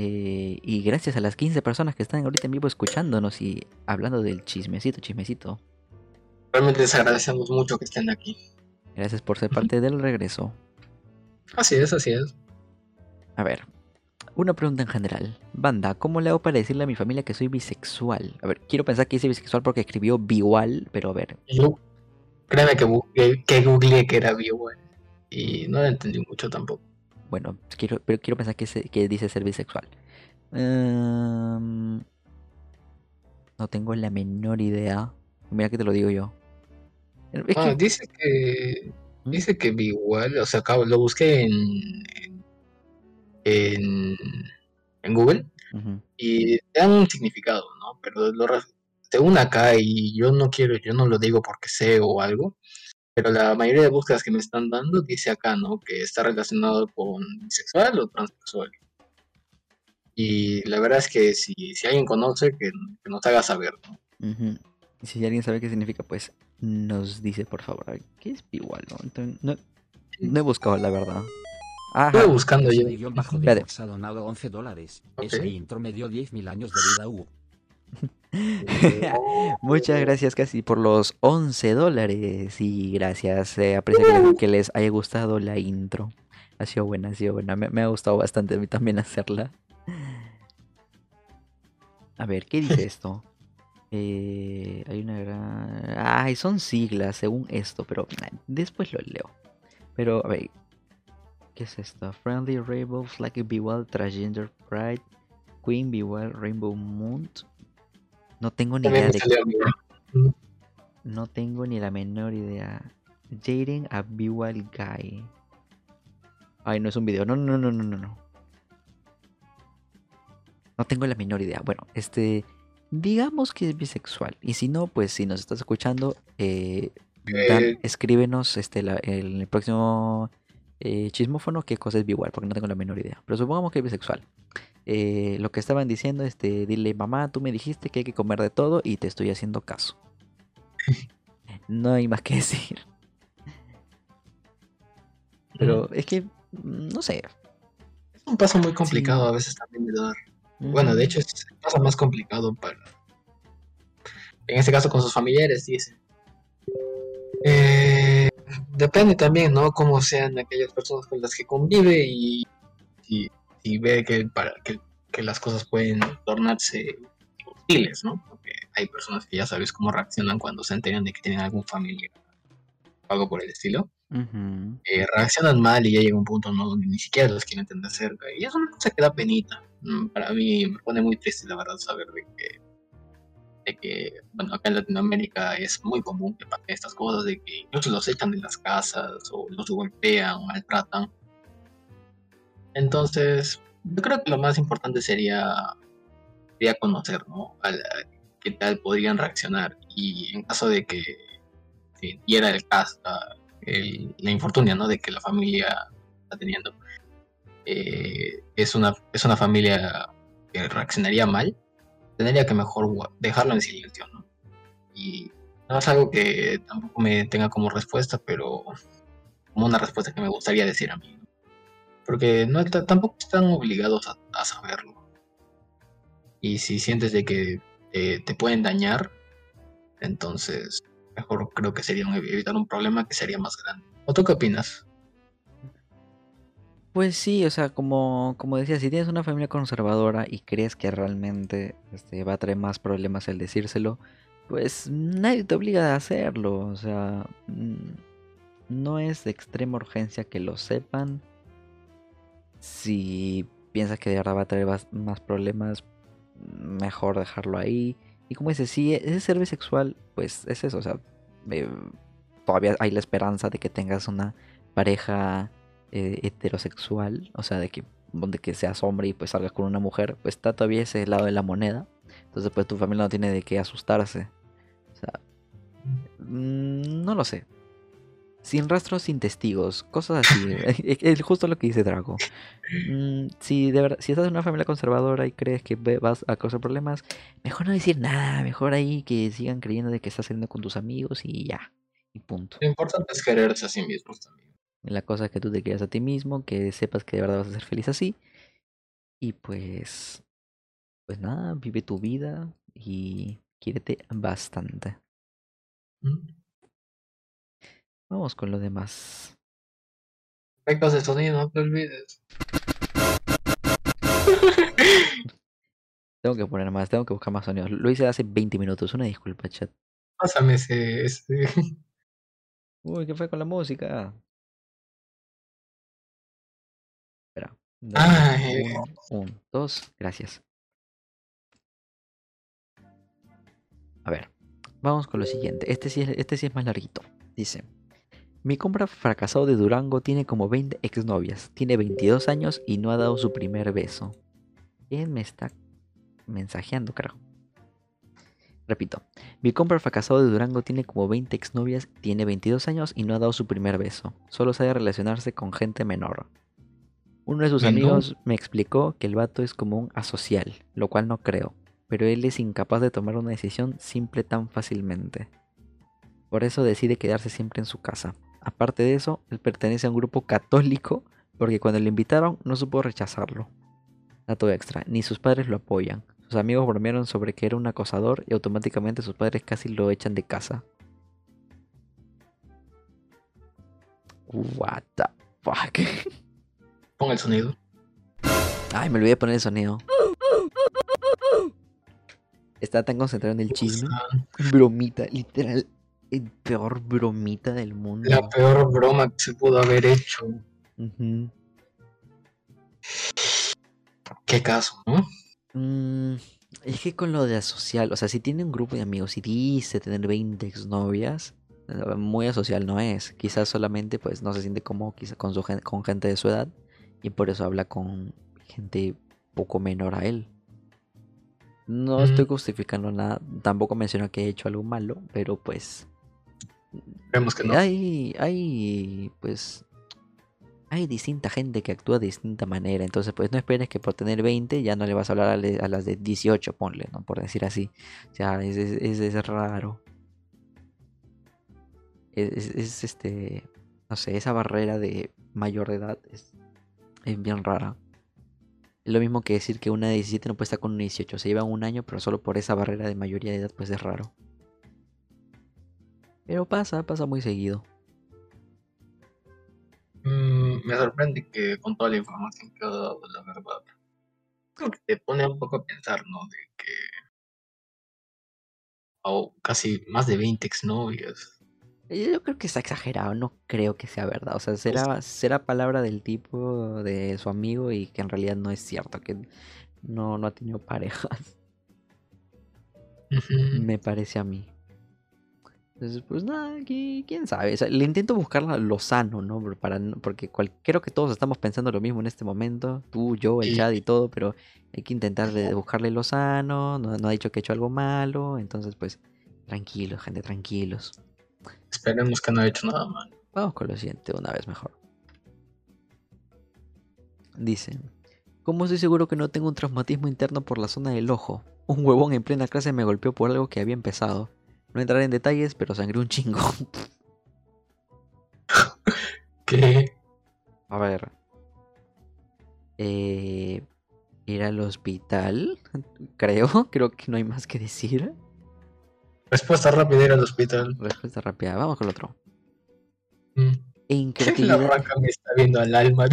Eh, y gracias a las 15 personas que están ahorita en vivo escuchándonos y hablando del chismecito, chismecito.
Realmente les agradecemos mucho que estén aquí.
Gracias por ser parte del regreso.
Así es, así es.
A ver, una pregunta en general. Banda, ¿cómo le hago para decirle a mi familia que soy bisexual? A ver, quiero pensar que dice bisexual porque escribió biwal, pero a ver.
Yo, créeme que, que, que googleé que era BioWare y no lo entendí mucho tampoco.
Bueno, quiero, pero quiero pensar que, se- que dice ser bisexual. Ehm, no tengo la menor idea. Mira que te lo digo yo. Es
Ah,
que-
dice que
¿Mm?
dice que BioWare, o sea, acabo- lo busqué en, en, en, Google
Ujú.
y te dan un significado, ¿no? Pero lo, según acá, y yo no quiero, yo no lo digo porque sé o algo, pero la mayoría de búsquedas que me están dando dice acá, ¿no? Que está relacionado con bisexual o transexual. Y la verdad es que si, si alguien conoce, que, que nos haga saber. ¿no?
Ujú. Y Si alguien sabe qué significa, pues nos dice, por favor. ¿Qué es igual? No, Entonces, no, no he buscado la verdad. Ajá.
Estuve buscando yo.
Guión bajo de ha donado 11 dólares.
Ok.
Ese intro me dio 10.000 años de vida, Hugo.
Muchas gracias casi por los 11 dólares y gracias. eh, aprecio que les, que les haya gustado la intro. Ha sido buena, ha sido buena. Me, me ha gustado bastante a mí también hacerla. A ver, ¿qué dice esto? Eh, hay una gran... Ay, son siglas según esto, pero eh, después lo leo. Pero, a ver, ¿qué es esto? Friendly Rainbow, Flag Bewell, Transgender Pride, Queen Bewell, Rainbow Moon. No tengo ni
También
idea de
mí.
no tengo ni la menor idea. Dating a Bewell Guy. Ay, no es un video. No, no, no, no, no, no. No tengo la menor idea. Bueno, este. Digamos que es bisexual. Y si no, pues si nos estás escuchando, eh, Dan,
Eh.
escríbenos este, la- el, el próximo eh, chismófono qué cosa es Bewell, porque no tengo la menor idea. Pero supongamos que es bisexual. Eh, lo que estaban diciendo, este, dile, mamá, tú me dijiste que hay que comer de todo y te estoy haciendo caso. No hay más que decir. Pero es que, no sé.
Es un paso muy complicado
Sí.
a veces también de dar. Bueno, de hecho es el paso más complicado para... En este caso con sus familiares, dice. Eh, depende también, ¿no? Cómo sean aquellas personas con las que convive y si ve que, para, que, que las cosas pueden tornarse hostiles, ¿no? Porque hay personas que ya sabes cómo reaccionan cuando se enteran de que tienen algún familiar o algo por el estilo. Eh, reaccionan mal y ya llega un punto ¿no? donde ni siquiera los quieren tener cerca. Y es una cosa que da penita. Mm, Para mí me pone muy triste, la verdad, saber de que, de que bueno, acá en Latinoamérica es muy común que pasen estas cosas, de que incluso los echan de las casas o los golpean o maltratan. Entonces, yo creo que lo más importante sería, sería conocer, ¿no? Qué tal podrían reaccionar. Y en caso de que diera el caso, el- la infortunia, ¿no? De que la familia está teniendo eh, es una es una familia que reaccionaría mal, tendría que mejor dejarlo en silencio, ¿no? Y no es algo que tampoco me tenga como respuesta, pero como una respuesta que me gustaría decir a mí. Porque no está- tampoco están obligados a, saberlo. Y si sientes de que eh, te pueden dañar, entonces mejor creo que sería evitar un problema que sería más grande. ¿O tú qué opinas?
Pues sí, o sea, como, como decía, si tienes una familia conservadora y crees que realmente este, va a traer más problemas el decírselo, pues nadie te obliga a hacerlo. O sea, mm, no es de extrema urgencia que lo sepan. Si piensas que de verdad va a traer más problemas, mejor dejarlo ahí. Y como dices, si es ser bisexual, pues es eso. O sea, eh, todavía hay la esperanza de que tengas una pareja eh, heterosexual, o sea, de que, de que seas hombre y pues salgas con una mujer, pues está todavía ese lado de la moneda. Entonces, pues tu familia no tiene de qué asustarse. O sea, mm, no lo sé. Sin rastros, sin testigos, cosas así. es, es justo lo que dice Drago. Mm, si, de verdad, si estás en una familia conservadora y crees que vas a causar problemas, mejor no decir nada. Mejor ahí que sigan creyendo de que estás saliendo con tus amigos y ya. Y punto.
Lo importante es quererse a sí mismos también.
La cosa es que tú te quieras a ti mismo, que sepas que de verdad vas a ser feliz así. Y pues, pues nada, vive tu vida y quiérete bastante.
¿Mm?
Vamos con lo demás.
Efectos de sonido, no te olvides.
Tengo que poner más, tengo que buscar más sonidos. Lo hice hace 20 minutos, una disculpa, chat.
Pásame ese, ese.
Uy, ¿qué fue con la música? Espera. dos,
Ay.
uno, un, dos, gracias. A ver, vamos con lo siguiente. Este sí es, este sí es más larguito. Dice: Mi compra fracasado de Durango tiene como 20 exnovias. Tiene 22 años y no ha dado su primer beso. ¿Quién me está mensajeando, carajo? Repito, mi compra fracasado de Durango tiene como 20 exnovias, tiene 22 años y no ha dado su primer beso. Solo sabe relacionarse con gente menor. Uno de sus amigos me explicó que el vato es como un asocial, lo cual no creo, pero él es incapaz de tomar una decisión simple tan fácilmente. Por eso decide quedarse siempre en su casa. Aparte de eso, él pertenece a un grupo católico porque cuando le invitaron no supo rechazarlo. Dato extra, ni sus padres lo apoyan. Sus amigos bromearon sobre que era un acosador y automáticamente sus padres casi lo echan de casa. What the fuck?
Pon el sonido.
Ay, me olvidé de poner el sonido. Está tan concentrado en el chisme. Bromita, literal. Peor bromita del mundo.
La peor broma que se pudo haber hecho. Qué caso, ¿no?
Mm, es que con lo de asocial, o sea, si tiene un grupo de amigos y dice tener 20 exnovias, eh, muy asocial no es. Quizás solamente pues no se siente cómodo quizá con, su, con gente de su edad y por eso habla con gente poco menor a él. No estoy
Mm.
justificando nada, tampoco menciono que he hecho algo malo, pero pues
Vemos que no.
hay, hay, pues, hay distinta gente que actúa de distinta manera. Entonces, pues, no esperes que por tener 20 ya no le vas a hablar a, le- a las de 18, ponle, ¿no? Por decir así. O sea, es, es, es- raro. Es, es- es, este, no sé, esa barrera de mayor de edad es, es bien rara. Es lo mismo que decir que una de 17 no puede estar con una de 18. Se llevan un año, pero solo por esa barrera de mayoría de edad, pues es raro. Pero pasa, pasa muy seguido.
Mm, me sorprende que con toda la información que ha dado, la verdad. Creo que te pone un poco a pensar, ¿no? De que. O casi más de 20 exnovias.
Yo creo que está exagerado, no creo que sea verdad. O sea, será, será palabra del tipo de su amigo y que en realidad no es cierto, que no, no ha tenido parejas, me parece a mí. Entonces, pues nada, qui- quién sabe. O sea, le intento buscar lo sano, ¿no? Para, porque cual- creo que todos estamos pensando lo mismo en este momento, tú, yo, el chat y todo, pero hay que intentar buscarle lo sano, no, no ha dicho que ha hecho algo malo, entonces pues tranquilos, gente, tranquilos.
Esperemos que no haya hecho nada mal.
Vamos con lo siguiente, una vez mejor. Dice, ¿cómo estoy seguro que no tengo un traumatismo interno por la zona del ojo? Un huevón en plena clase me golpeó por algo que había empezado. No entraré en detalles, pero sangré un chingo.
¿Qué?
A ver. Eh, ir al hospital, creo. Creo que no hay más que decir.
Respuesta rápida ir al hospital.
Respuesta rápida. Vamos con el otro.
Mm. La raca me está viendo al alma,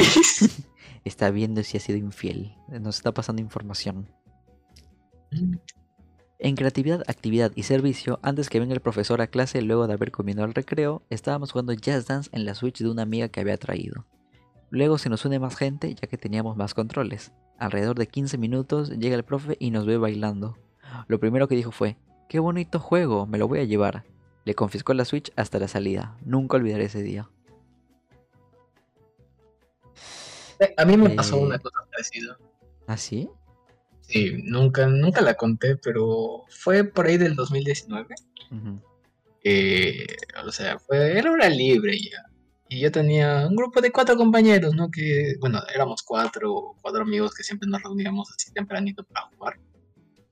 está viendo si ha sido infiel. Nos está pasando información. En creatividad, actividad y servicio, antes que venga el profesor a clase luego de haber comido al recreo, estábamos jugando Jazz Dance en la Switch de una amiga que había traído. Luego se nos une más gente ya que teníamos más controles. Alrededor de 15 minutos llega el profe y nos ve bailando. Lo primero que dijo fue, qué bonito juego, me lo voy a llevar. Le confiscó la Switch hasta la salida. Nunca olvidaré ese día.
Eh, A mí me pasó
Eh.
una cosa parecida.
¿Ah, sí?
Sí, nunca, nunca la conté, pero fue por ahí del 2019.
Ujú.
eh, o sea, fue, era hora libre ya. Y yo tenía un grupo de cuatro compañeros, ¿no? Que, bueno, éramos cuatro, cuatro amigos que siempre nos reuníamos así tempranito para jugar.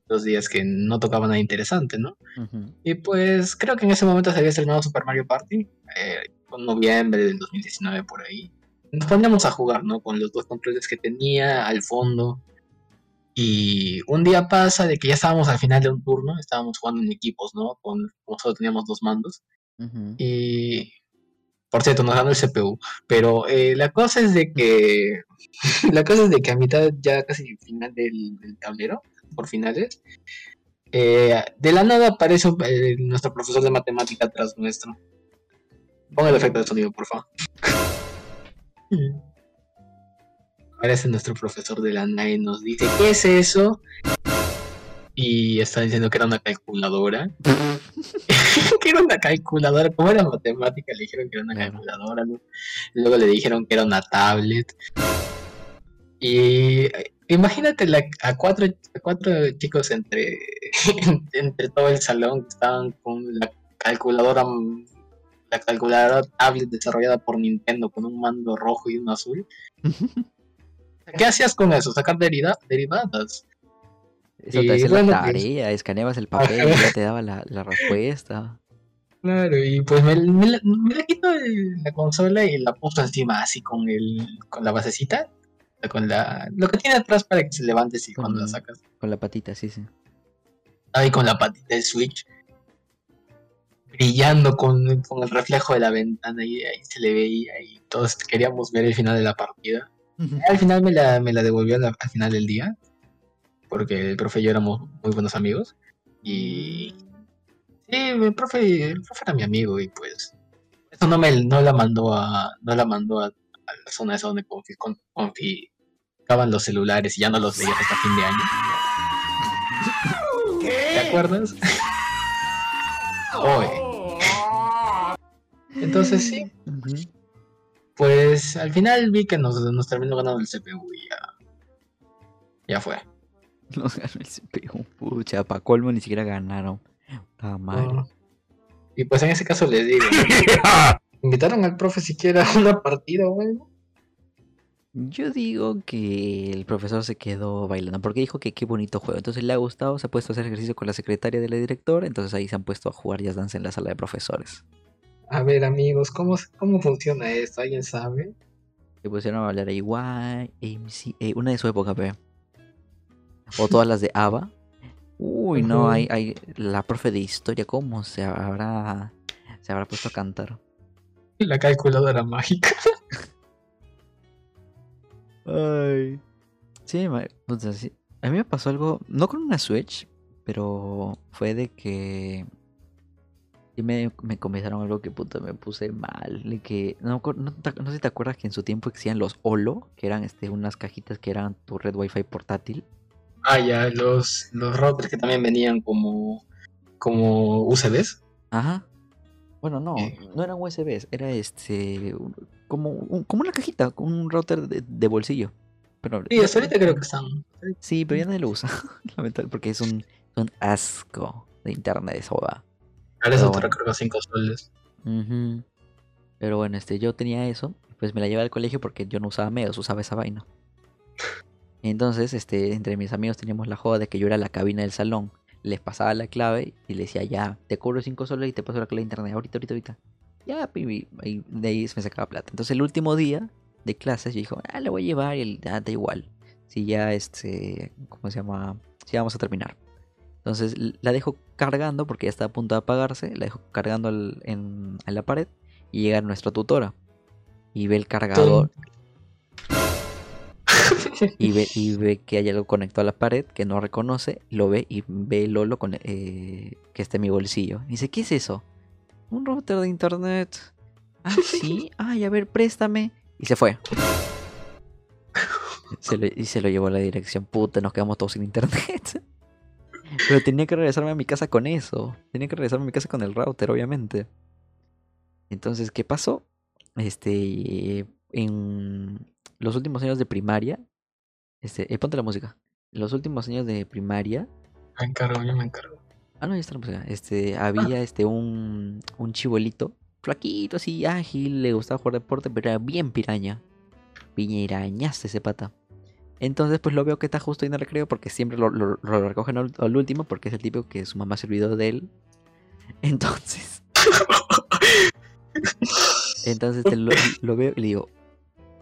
Los días que no tocaba nada interesante, ¿no?
Ujú.
Y pues creo que en ese momento se había estrenado Super Mario Party, eh, en noviembre del 2019 por ahí. Nos poníamos a jugar, ¿no? Con los dos controles que tenía al fondo. Y un día pasa de que ya estábamos al final de un turno, estábamos jugando en equipos, ¿no? Con, como solo teníamos dos mandos. Y por cierto, nos ganó el CPU. Pero eh, la cosa es de que. la cosa es de que a mitad, ya casi final del, del tablero, por finales, eh, de la nada aparece eh, nuestro profesor de matemática atrás nuestro. Ponga el efecto de sonido, por favor. Aparece nuestro profesor de la nada y nos dice: ¿Qué es eso? Y está diciendo que era una calculadora. que era una calculadora, como era matemática, le dijeron que era una calculadora, ¿no? luego le dijeron que era una tablet. Y eh, imagínate la- a, cuatro, a cuatro chicos entre, entre todo el salón que estaban con la calculadora, la calculadora tablet desarrollada por Nintendo con un mando rojo y uno azul. ¿Qué hacías con eso? Sacar derida- derivadas.
Eso
Y
te hacía
bueno,
la
pues-
tarea, escaneabas el papel y ya te daba la, la respuesta.
Claro, y pues me, me la, me la quito de la consola y la puso encima así con el con la basecita, con la lo que tiene atrás para que se levante así cuando la sacas.
Con la patita, sí, sí.
Ahí con la patita del Switch brillando con, con el reflejo de la ventana y ahí se le veía y todos queríamos ver el final de la partida. Al final me la, me la devolvió al, al final del día, porque el profe y yo éramos muy buenos amigos. Y sí, el profe, el profe era mi amigo y pues eso no me no la mandó a no la mandó a, a la zona esa donde confi- con- confiscaban los celulares y ya no los veías hasta fin de año. ¿Te acuerdas? Oye. Entonces sí,
Ujú.
Pues al final vi que nos, nos terminó ganando el CPU y ya. Ya fue.
Nos ganó el CPU. Pucha, pa' colmo ni siquiera ganaron.
Ah. Y pues en ese caso les digo, invitaron al profe siquiera a una partida o algo.
Yo digo que el profesor se quedó bailando porque dijo que qué bonito juego. Entonces le ha gustado, se ha puesto a hacer ejercicio con la secretaria de la directora. Entonces ahí se han puesto a jugar Jazz Dance en la sala de profesores.
A ver amigos, ¿cómo, cómo funciona esto? ¿Alguien sabe?
Se pusieron a hablar ahí, guay, MC, eh, una de su época, pe. O todas las de ABBA. Uy, no, hay, hay la profe de historia, ¿cómo se habrá, se habrá puesto a cantar?
La calculadora mágica.
Ay. Sí. A mí me pasó algo, no con una Switch, pero fue de que sí me, me comenzaron algo que puta me puse mal. De que, no, no, no sé si te acuerdas que en su tiempo existían los Olo, que eran este, unas cajitas que eran tu red Wi-Fi portátil.
Ah, ya, los, los routers que también venían como, como USBs.
Ajá. Bueno, no,
Eh.
no eran USBs, era este como, un- como una cajita, un router de, de bolsillo. Pero
Sí, hasta ahorita creo que están.
Sí, pero ya nadie lo usa, lamentablemente, porque es un, un asco de internet esa boda.
Ahora eso
Pero
te
bueno.
recarga 5 soles.
Pero bueno, este, yo tenía eso, pues me la llevaba al colegio porque yo no usaba medios, usaba esa vaina. Entonces, este, entre mis amigos teníamos la joda de que yo era la cabina del salón. Les pasaba la clave y les decía, ya, te cobro 5 soles y te paso la clave de internet, ahorita, ahorita, ahorita. Ya, pibi, y de ahí me sacaba plata. Entonces el último día de clases yo dije, ah, la voy a llevar y el, ah, da igual. Si ya, este, ¿cómo se llama? Si ya vamos a terminar. Entonces la dejo cargando porque ya está a punto de apagarse. La dejo cargando al- en, en la pared y llega nuestra tutora. Y ve el cargador y ve, y ve que hay algo conectado a la pared que no reconoce, lo ve y ve Lolo con, eh, que está en mi bolsillo. Y dice, ¿qué es eso? Un router de internet. Ah, sí. Ay, a ver, préstame. Y se fue. Se lo- y se lo llevó a la dirección. Puta, nos quedamos todos sin internet. Pero tenía que regresarme a mi casa con eso. Tenía que regresarme a mi casa con el router, obviamente. Entonces, ¿qué pasó? Este, en los últimos años de primaria, este, eh, ponte la música. En los últimos años de primaria,
Me encargo, yo me encargo.
ah no, ya está la música. Este, había este un, un chibolito, flaquito, así ágil, le gustaba jugar deporte, pero era bien piraña. Piñirañaste ese pata. Entonces, pues lo veo que está justo ahí en el recreo porque siempre lo, lo- lo recogen al, al último porque es el tipo que su mamá se olvidó de él. Entonces, entonces te lo, lo veo y le digo,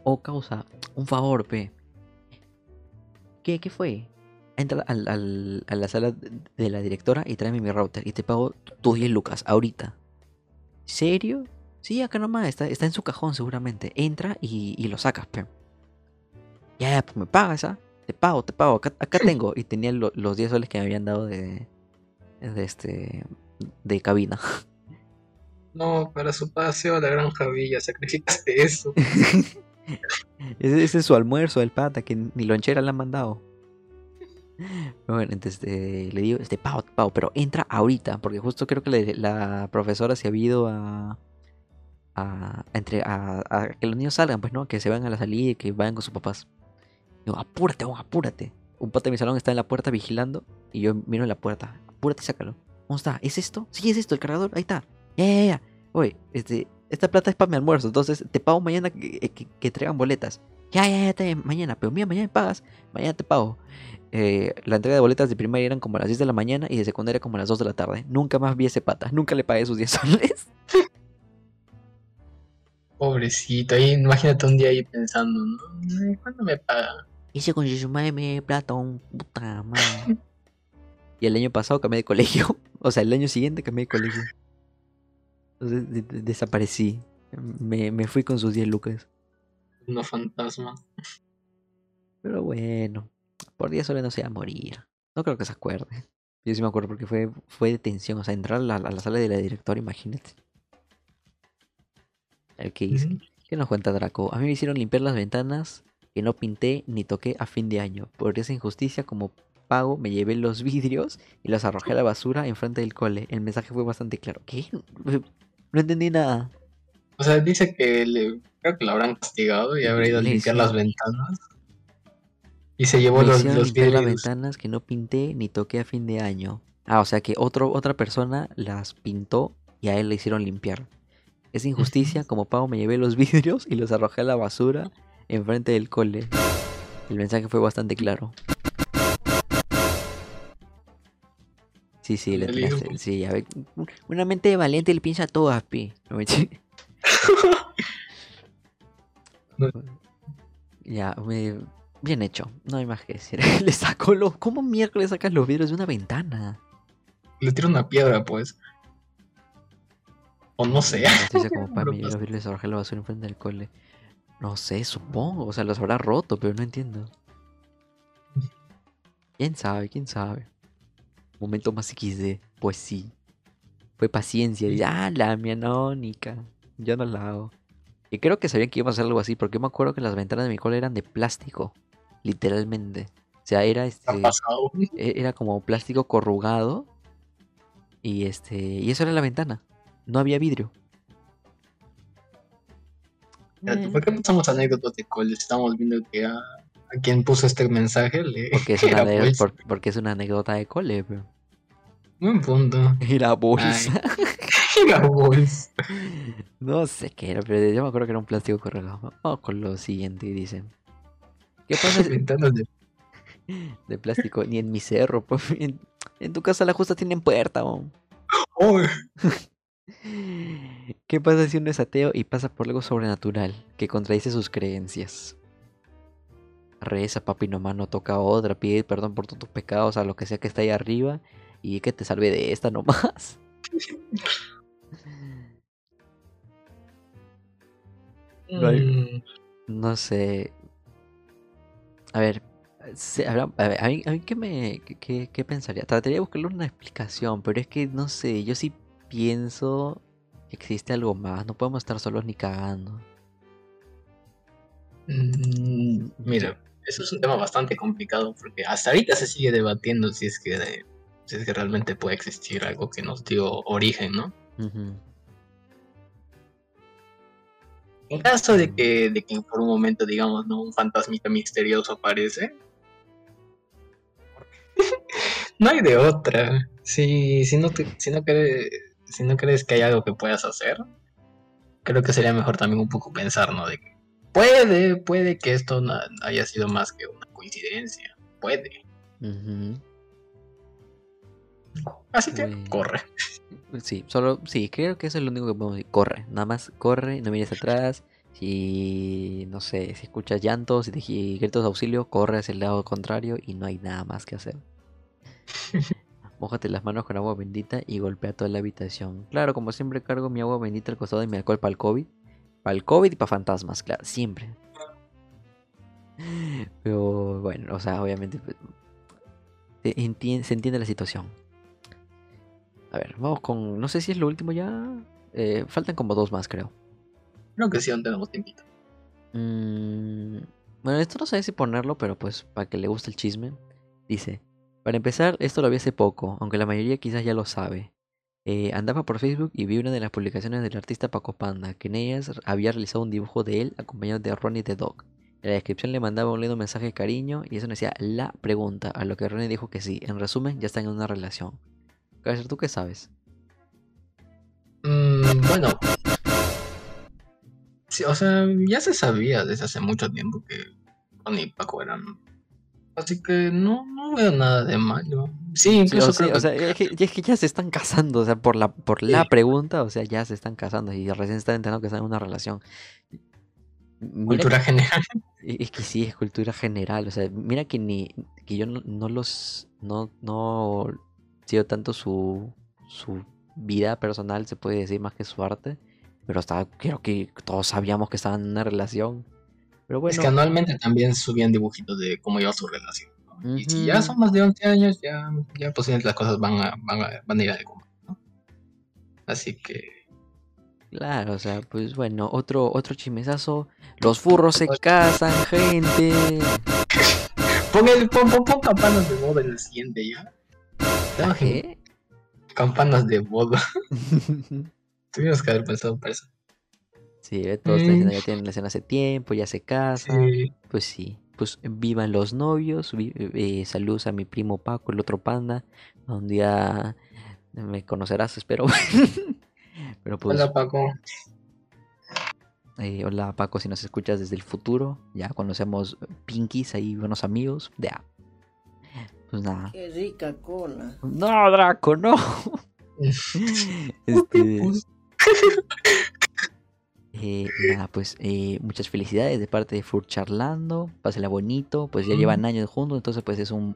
oh causa, un favor, pe. ¿Qué, qué fue? Entra al- al- a la sala de de la directora y tráeme mi router y te pago tus 10 lucas ahorita. ¿Serio? Sí, acá nomás, está, está en su cajón seguramente. Entra y, y lo sacas, pe. Ya, pues me pagas, ¿ah? Te pago, te pago, acá, acá tengo. Y tenía lo- los 10 soles que me habían dado de, de este de cabina.
No, para su paseo a la granja Villa sacrificaste eso.
Ese, ese es su almuerzo, el pata, que ni lonchera le han mandado. Bueno, entonces eh, le digo, este, Pau, Pau, pero entra ahorita, porque justo creo que le- la profesora se ha ido a, a, entre, a, a que los niños salgan, pues no, que se vayan a la salida y que vayan con sus papás. Digo, apúrate, weón, apúrate. Un pata de mi salón está en la puerta vigilando y yo miro en la puerta, apúrate y sácalo. ¿Cómo está? ¿Es esto? Sí, es esto, el cargador, ahí está. Ya, ya, ya. Oye, este, esta plata es para mi almuerzo, entonces te pago mañana que, que- que traigan boletas. Ya, ya, ya, mañana, pero mira, mañana me pagas, mañana te pago. Eh, la entrega de boletas de primaria eran como a las 10 de la mañana y de secundaria como a las 2 de la tarde. Nunca más vi ese pata, nunca le pagué sus 10 soles.
Pobrecito, ahí imagínate un día ahí pensando, ¿no? ¿Cuándo me paga?
Hice con su madre me plata, un puta madre. Y el año pasado cambié de colegio. O sea, el año siguiente cambié de colegio. Entonces de- de- desaparecí. Me, me fui con sus 10 lucas.
Uno fantasma.
Pero bueno, por 10 soles no se va a morir. No creo que se acuerde. Yo sí me acuerdo porque fue, fue de tensión. O sea, entrar a la, a la sala de la directora, imagínate. A ver qué dice. ¿Qué nos cuenta Draco? A mí me hicieron limpiar las ventanas que no pinté ni toqué a fin de año. Por esa injusticia, como pago, me llevé los vidrios y los arrojé a la basura enfrente del cole. El mensaje fue bastante claro. ¿Qué? No entendí nada.
O sea, dice que le, creo que lo habrán castigado y habrá ido a limpiar las ventanas. Y se llevó
Me
los, los
limpiar las
vidrios.
ventanas que no pinté ni toqué a fin de año. Ah, o sea que otro, otra persona las pintó y a él le hicieron limpiar. Es injusticia, como pago me llevé los vidrios y los arrojé a la basura enfrente del cole. El mensaje fue bastante claro. Sí, sí, le atinaste, Sí, a ver. Una mente valiente le piensa a todas, pi. No me
No.
Ya, me... bien hecho. No hay más que decir. Le sacó los. ¿Cómo miércoles sacas los vidrios de una ventana?
Le tira una piedra, pues. O no sé.
Como para mí, los vidrios arrojé a la basura enfrente del cole. No sé, supongo. O sea, los habrá roto, pero no entiendo. ¿Quién sabe? ¿Quién sabe? Momento más XD. Pues sí. Fue paciencia. Y, ah, la mía anónica. Yo no la hago. Y creo que sabían que íbamos a hacer algo así, porque yo me acuerdo que las ventanas de mi cole eran de plástico. Literalmente. O sea, era este. e- Era como plástico corrugado. Y este. Y eso era la ventana. No había vidrio. Eh,
¿Por qué pasamos anécdotas de cole? Estamos viendo que a, a quien puso este mensaje le.
Porque es, una por- porque es una anécdota de cole, pero.
Buen punto.
Era bolsa.
Era bolsa.
No sé qué era, pero yo me acuerdo que era un plástico corrugado. Vamos con lo siguiente y dicen. ¿Qué pasa
Ventanas de.
de plástico? Ni en mi cerro, pues. En, en tu casa las justas tienen puerta, oh.
¡Oh!
¿Qué pasa si uno es ateo y pasa por algo sobrenatural que contradice sus creencias? Reza, papi, nomás no toca a otra, pide perdón por todos tus pecados, a lo que sea que está ahí arriba, y que te salve de esta nomás. No hay-
Mm,
No sé. A ver, a, ver, a mí, a mí ¿qué, me, qué- pensaría? Trataría de buscarle una explicación, pero es que no sé, yo sí pienso existe algo más, no podemos estar solos ni cagando.
mm, Mira, eso es un tema bastante complicado porque hasta ahorita se sigue debatiendo si es que, si es que realmente puede existir algo que nos dio origen, ¿no? En caso de que, de que por un momento, digamos, ¿no? un fantasmita misterioso aparece, no hay de otra. Si, si, no te- si, no crees, si no crees que hay algo que puedas hacer, creo que sería mejor también un poco pensar, ¿no? De que puede, puede que esto no haya sido más que una coincidencia. Puede. Así que corre.
Sí, solo, sí, creo que eso es lo único que podemos decir. Corre, nada más corre, no mires atrás. Si, no sé, si escuchas llantos y, te, y gritos de auxilio, corre hacia el lado contrario y no hay nada más que hacer. Mójate las manos con agua bendita y golpea toda la habitación. Claro, como siempre cargo mi agua bendita al costado de mi alcohol para el COVID. Para el COVID y para fantasmas, claro, siempre. Pero bueno, o sea, obviamente pues, se entien- se entiende la situación. A ver, vamos con. No sé si es lo último ya. Eh, faltan como dos más, creo.
Creo que sí, aún tenemos tiempito.
Mm, bueno, esto no sé si ponerlo, pero pues para que le guste el chisme. Dice: Para empezar, esto lo vi hace poco, aunque la mayoría quizás ya lo sabe. Eh, andaba por Facebook y vi una de las publicaciones del artista Paco Panda, que en ellas había realizado un dibujo de él acompañado de Ronnie the Dog. En la descripción le mandaba un lindo mensaje de cariño y eso me decía la pregunta, a lo que Ronnie dijo que sí. En resumen, ya están en una relación. Kaiser, ¿tú qué sabes?
Mm, bueno. sí, o sea, ya se sabía desde hace mucho tiempo que Ronnie y Paco eran. Así que no, no veo nada de malo. Sí,
Sí,
incluso
o, sea,
creo
o sea, es que, es que ya se están casando, o sea, por la, por la pregunta, o sea, ya se están casando y recién están enterando que están en una relación. Mira
cultura general.
Es que sí, es cultura general. O sea, mira que ni que yo no, no los no, no sigo tanto su, su vida personal, se puede decir más que su arte. Pero hasta creo que todos sabíamos que estaban en una relación. Pero
Es que anualmente también subían dibujitos de cómo iba su relación. ¿no? Y si ya son más de 11 años, ya, ya posiblemente las cosas van a, van a, van a ir a algo. ¿no? Así que.
claro, o sea, pues bueno, otro, otro chismesazo. Los furros se casan, gente.
Pon, el, pon, pon, pon campanas de boda en el siguiente ya. Ya,
¿Qué?
Campanas de boda. Tuvimos que haber pensado para eso.
Sí, todos están diciendo
Mm.
ya tienen relación hace tiempo, ya se casan.
Sí.
Pues sí, pues vivan los novios. vi- eh, saludos a mi primo Paco, el otro panda. Un día me conocerás, espero. Pero pues,
Hola Paco.
eh, hola Paco, si nos escuchas desde el futuro. Ya conocemos Pinkies, ahí buenos amigos. Ya. Pues nada.
Qué rica cola.
No, Draco, no. Este,
Pues,
eh, nada, pues eh, muchas felicidades de parte de Fur Charlando. Pásela bonito. Pues ya llevan años juntos, entonces pues es un,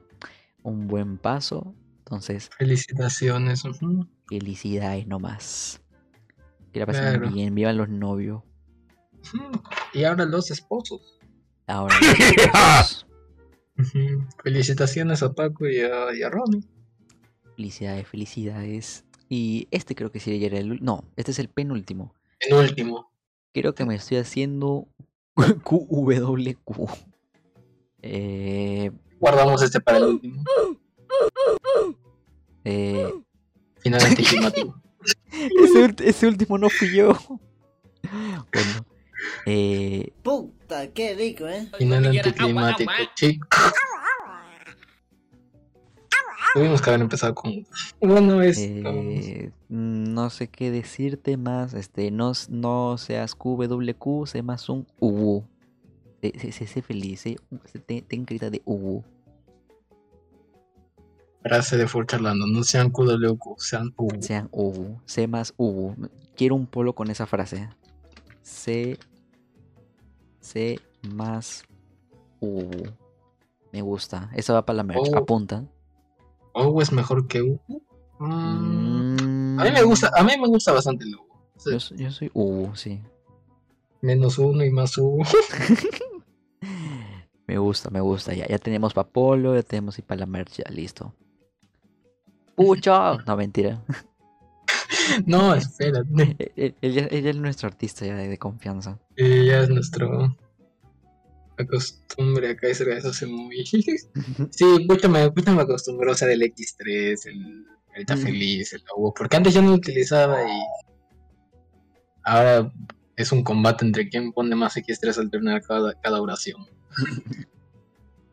un buen paso. Entonces,
Felicitaciones.
felicidades nomás. Que la pasen
Claro.
bien, vivan los novios.
Y ahora los esposos.
Ahora, los esposos.
Ujú. Felicitaciones a Paco y a, y a Ronnie.
felicidades, felicidades. Y este creo que sí era el... No, este es el penúltimo.
En último.
Creo que me estoy haciendo QWQ. Eh,
Guardamos este para el último.
eh,
Final anticlimático.
ese, último no fui yo. Bueno. Eh,
Puta, qué rico, ¿eh?
Final anticlimático, chicos. Tuvimos que haber empezado con. Bueno, es.
eh, no sé qué decirte más. Este, no, no seas QWQ, sé más un UU. Sé, sé- sé- sé feliz, sé- ten, ten de UU.
Frase de Ford charlando. No sean QWQ, sean U.
Sean UU, sé más UU. Quiero un polo con esa frase. Sé, sé más UU. Me gusta. Eso va para la merch.
Oh.
Apunta.
O es mejor que U. Mm,
Mm,
A mí me gusta, a mí me gusta bastante el U.
Yo, soy UU, sí.
Menos uno y más U.
Me gusta, me gusta. Ya, ya tenemos para Polo, ya tenemos y para la merch, ya listo. ¡Pucho! No, mentira.
No, espérate.
Él, es nuestro artista ya de, de confianza.
Ya es nuestro. La costumbre acá es eso hace muy. Sí, mucho me, mucho me acostumbró a usar el X3, el, el. Feliz, el U. Porque antes yo no lo utilizaba y. Ahora es un combate entre quién pone más X3 al terminar cada, cada oración.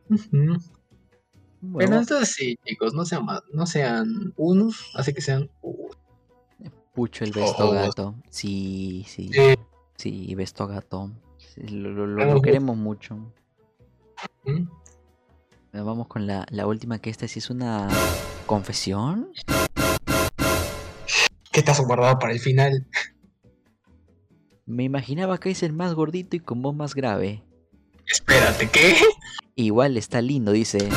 Ujú. Pero
Bueno,
entonces sí, chicos, no sean más, no sean unos, así que sean.
Pucho el Besto
Oh.
Gato. Sí, sí.
Sí.
Sí, Besto Gato. Lo, lo- lo-
Me
lo
gusta.
queremos mucho.
¿Mm?
Vamos con la, la última, que esta sí es una confesión.
¿Qué te has guardado para el final?
Me imaginaba que es el más gordito y con voz más grave.
Espérate, ¿qué?
Igual está lindo, dice.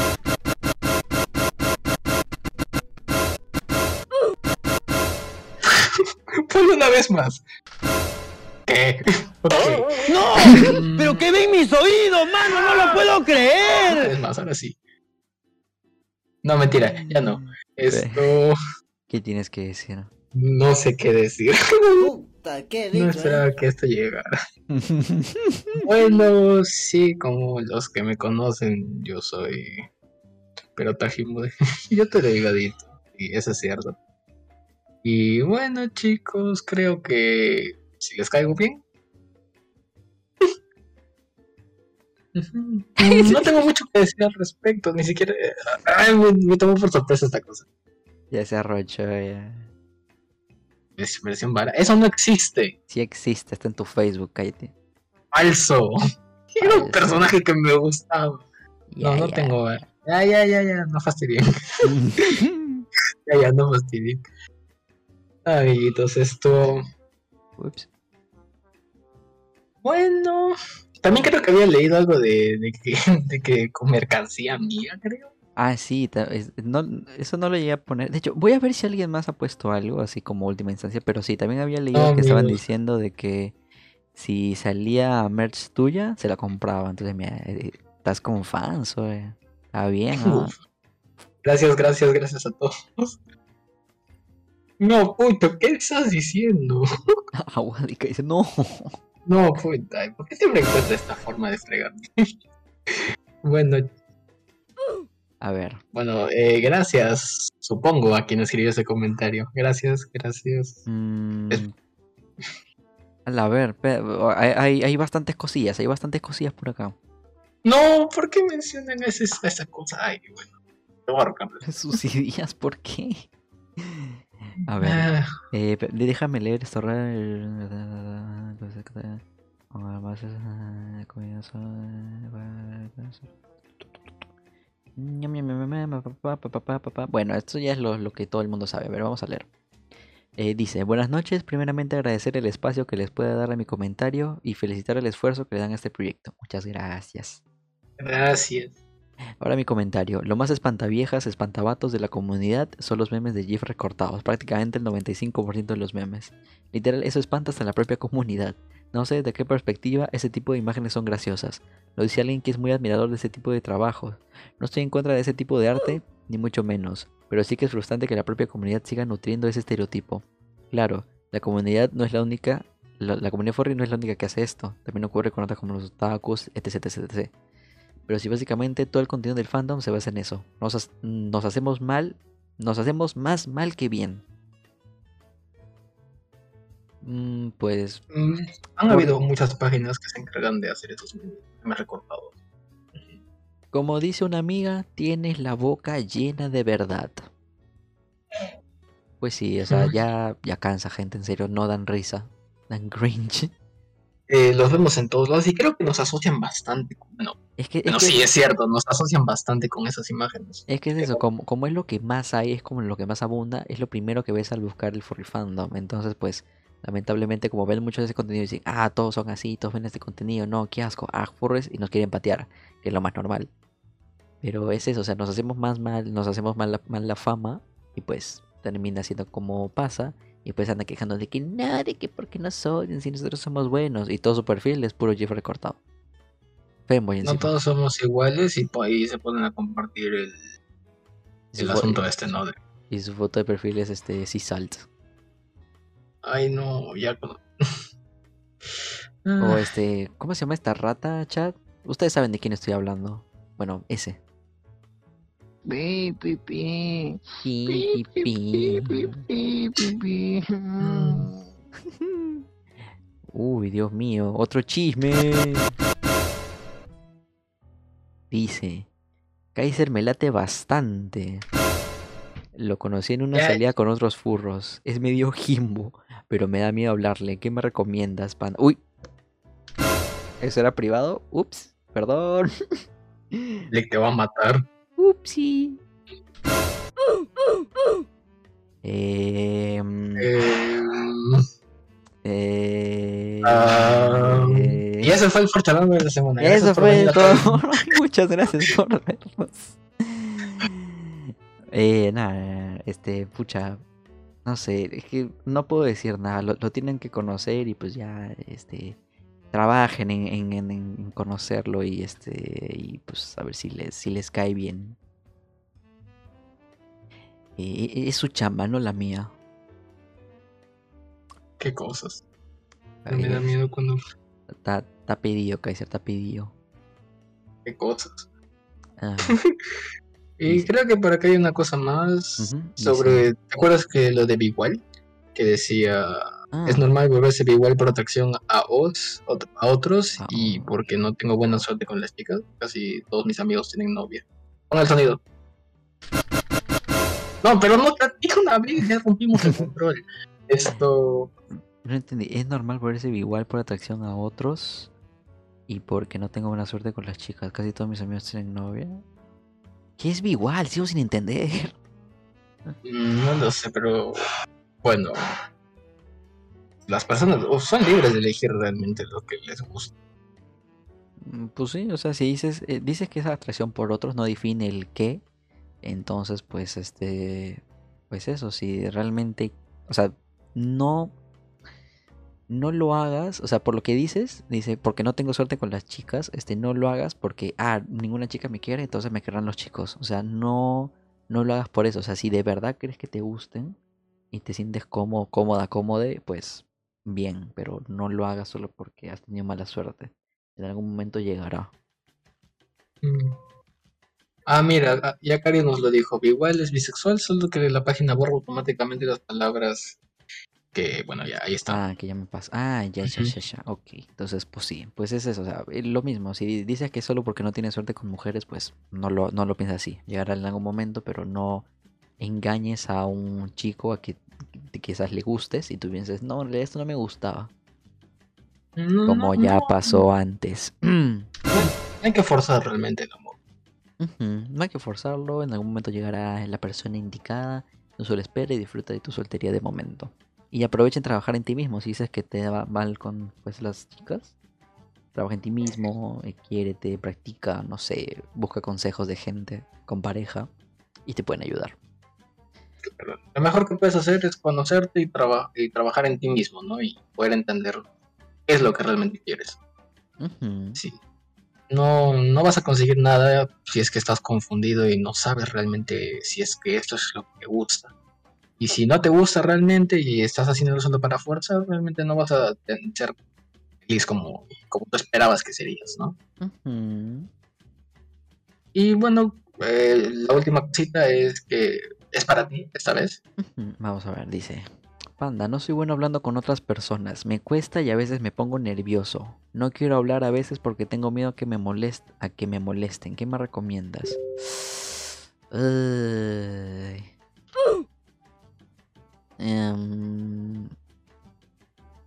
Ponlo una vez más. ¿Qué?
¡No!
Mm,
¡Pero que ven mis oídos, mano! ¡No lo puedo
Una
creer!
vez más, ahora sí. No, mentira, ya no. Esto
¿Qué tienes que decir?
no sé qué decir.
Puta, qué rico,
No
¿eh?
esperaba que esto llegara. Bueno, sí, como los que me conocen, yo soy pero Tajimude. Yo te lo digo adicto, y eso es cierto. Y bueno, chicos, creo que si les caigo bien. No tengo mucho que decir al respecto, ni siquiera. Ay, me, me tomó por sorpresa esta cosa.
ya se arrochó, ya.
Es versión vara. Eso no existe.
Sí existe, está en tu Facebook, cállate.
Falso. Era un personaje que me gustaba.
Ya,
no, no
ya.
tengo. Ya, ya, ya, ya, no fastidien. ya, ya, no fastidien. Amiguitos, esto.
Ups.
Bueno. También creo que había leído algo de, de que, de que con mercancía mía, creo.
Ah, sí, no, eso no lo llegué a poner. De hecho, voy a ver si alguien más ha puesto algo así como última instancia, pero sí, también había leído
No,
que estaban diciendo de que si salía merch tuya, se la compraba. Entonces, mira, eh, estás con fans, oye. Está bien, ¿no?
Gracias, gracias, gracias a todos. No, puto, ¿qué estás diciendo?
Aguadica dice, no.
No, puta, ¿por qué siempre encuentras esta forma de fregarme? bueno,
A ver,
bueno, eh, gracias, supongo, a quien escribió ese comentario. Gracias, gracias.
mm,
Es-
a ver, pe- hay, hay, bastantes cosillas, hay bastantes cosillas por acá.
No, ¿por qué mencionan ese- esa cosa? Ay, bueno, te voy a arrojar.
Subsidias, ¿por qué? A ver.
Ah,
Eh, déjame leer esto. Bueno, esto ya es lo, lo que todo el mundo sabe. A ver, vamos a leer. Eh, dice, buenas noches. Primeramente agradecer el espacio que les pueda dar a mi comentario y felicitar el esfuerzo que le dan a este proyecto. Muchas gracias.
gracias.
Ahora mi comentario. Lo más espantaviejas, espantabatos de la comunidad son los memes de GIF recortados. Prácticamente el 95% de los memes. Literal, eso espanta hasta la propia comunidad. No sé de qué perspectiva ese tipo de imágenes son graciosas. Lo dice alguien que es muy admirador de ese tipo de trabajos. No estoy en contra de ese tipo de arte, ni mucho menos. Pero sí que es frustrante que la propia comunidad siga nutriendo ese estereotipo. Claro, la comunidad no es la única... La, comunidad furry no es la única que hace esto. También ocurre con otras como los otakus, etc, etc, etc. Pero si básicamente todo el contenido del fandom se basa en eso. Nos, ha- nos hacemos mal, nos hacemos más mal que bien. Mm, pues
Mm, Han
Por-
habido muchas páginas que se encargan de hacer esos memes recortados.
como dice una amiga, tienes la boca llena de verdad. Pues sí, o sea, ya, ya cansa gente, en serio, no dan risa, dan cringe.
Eh, los vemos en todos lados y creo que nos asocian bastante. Bueno,
Es que, es que-
sí, es cierto, nos asocian bastante con esas imágenes.
Es que es eso, como, como es lo que más hay, es como lo que más abunda, es lo primero que ves al buscar el furry fandom. Entonces, pues, lamentablemente, como ven mucho de ese contenido, dicen, ah, todos son así, todos ven este contenido, no, qué asco, ah, furries, y nos quieren patear, que es lo más normal. Pero es eso, o sea, nos hacemos más mal, nos hacemos mal la, mal la fama, y pues termina siendo como pasa, y pues anda quejando de que nada, de que porque no soy, si nosotros somos buenos, y todo su perfil es puro GIF recortado. Femboy
No todos somos iguales y por ahí se ponen a compartir el, el asunto este, ¿no? De,
Y su foto de perfil es este Sea Salt.
ay, no, ya. con-
O
Ah,
este, ¿cómo se llama esta rata, chat? Ustedes saben de quién estoy hablando. Bueno, ese.
Pi, pi, pi.
Pi, pi, pi.
pi, pi, pi.
Uy, Dios mío, otro chisme. Dice, Kaiser me late bastante. Lo conocí en una salida con otros furros. Es medio jimbo, pero me da miedo hablarle. ¿Qué me recomiendas, pan? Uy. ¿Eso era privado? Ups, perdón.
Le te va a matar.
Upsi. Em,
Eh,
eh,
ah, y eso fue el Forchalando de la semana.
Eso fue todo. Muchas gracias por vernos. Eh, nada, este, pucha, no sé, es que no puedo decir nada, lo, lo tienen que conocer y pues ya, este, trabajen en, en- en- en conocerlo y este, y pues a ver si les, si les cae bien. Eh, es su chamba, no la mía.
Qué cosas. Me da
Eh,
miedo cuando.
Está, está pedido, Kaiser, está pedido.
Qué cosas.
Ah,
Y
Listo.
creo que por acá hay una cosa más
ujú,
sobre. ¿Te acuerdas que lo de Bigual? Que decía.
ah,
Es normal volverse igual por atracción a, os, a otros
A
y porque no tengo buena suerte con las chicas. Casi todos mis amigos tienen novia. Pon el sonido. No, pero no te dije una vez, ya rompimos el control. Esto.
No entendí. ¿Es normal volverse igual por atracción a otros? Y porque no tengo buena suerte con las chicas. Casi todos mis amigos tienen novia. ¿Qué es igual? Sigo sin entender.
Mm, No lo sé, pero bueno. Las personas son libres de elegir realmente lo que les gusta.
Mm, Pues sí, o sea, si dices, eh, dices que esa atracción por otros no define el qué, entonces pues este, pues eso, si realmente, o sea, no, no lo hagas, o sea, por lo que dices, dice, porque no tengo suerte con las chicas, este, no lo hagas porque, ah, ninguna chica me quiere, entonces me querrán los chicos, o sea, no, no lo hagas por eso, o sea, si de verdad crees que te gusten y te sientes cómodo, cómoda, cómode, pues bien, pero no lo hagas solo porque has tenido mala suerte en algún momento llegará.
Mm. Ah, mira, ah, ya Cari nos lo dijo. Igual es bisexual, solo que la página borra automáticamente las palabras que, bueno, ya ahí está.
Ah, que ya me pasa. Ah, ya, ya, ya, ya. Ok, entonces, pues sí, pues es eso. O sea, eh, lo mismo. Si dices que solo porque no tienes suerte con mujeres, pues no lo, no lo piensas así. Llegará en algún momento, pero no engañes a un chico a que, quizás le gustes y tú pienses, no, en esto no me gustaba.
No,
Como
no,
ya pasó antes.
hay que forzar realmente el amor.
No hay que forzarlo, en algún momento llegará la persona indicada, no solo espera y disfruta de tu soltería de momento. Y aprovecha en trabajar en ti mismo, si dices que te va mal con pues las chicas, trabaja en ti mismo, eh, quiérete, practica, no sé, busca consejos de gente con pareja y te pueden ayudar.
Lo mejor que puedes hacer es conocerte y, traba- y trabajar en ti mismo, ¿no? Y poder entender qué es lo que realmente quieres. Sí. No, no vas a conseguir nada si es que estás confundido y no sabes realmente si es que esto es lo que te gusta. Y si no te gusta realmente y estás haciéndolo solo para fuerza, realmente no vas a ser feliz como, como tú esperabas que serías, ¿no? Y bueno, eh, la última cosita es que es para ti esta vez.
Vamos a ver, dice. Panda, no soy bueno hablando con otras personas. Me cuesta y a veces me pongo nervioso. No quiero hablar a veces porque tengo miedo a que me molest a que me molesten. ¿Qué me recomiendas? Ay.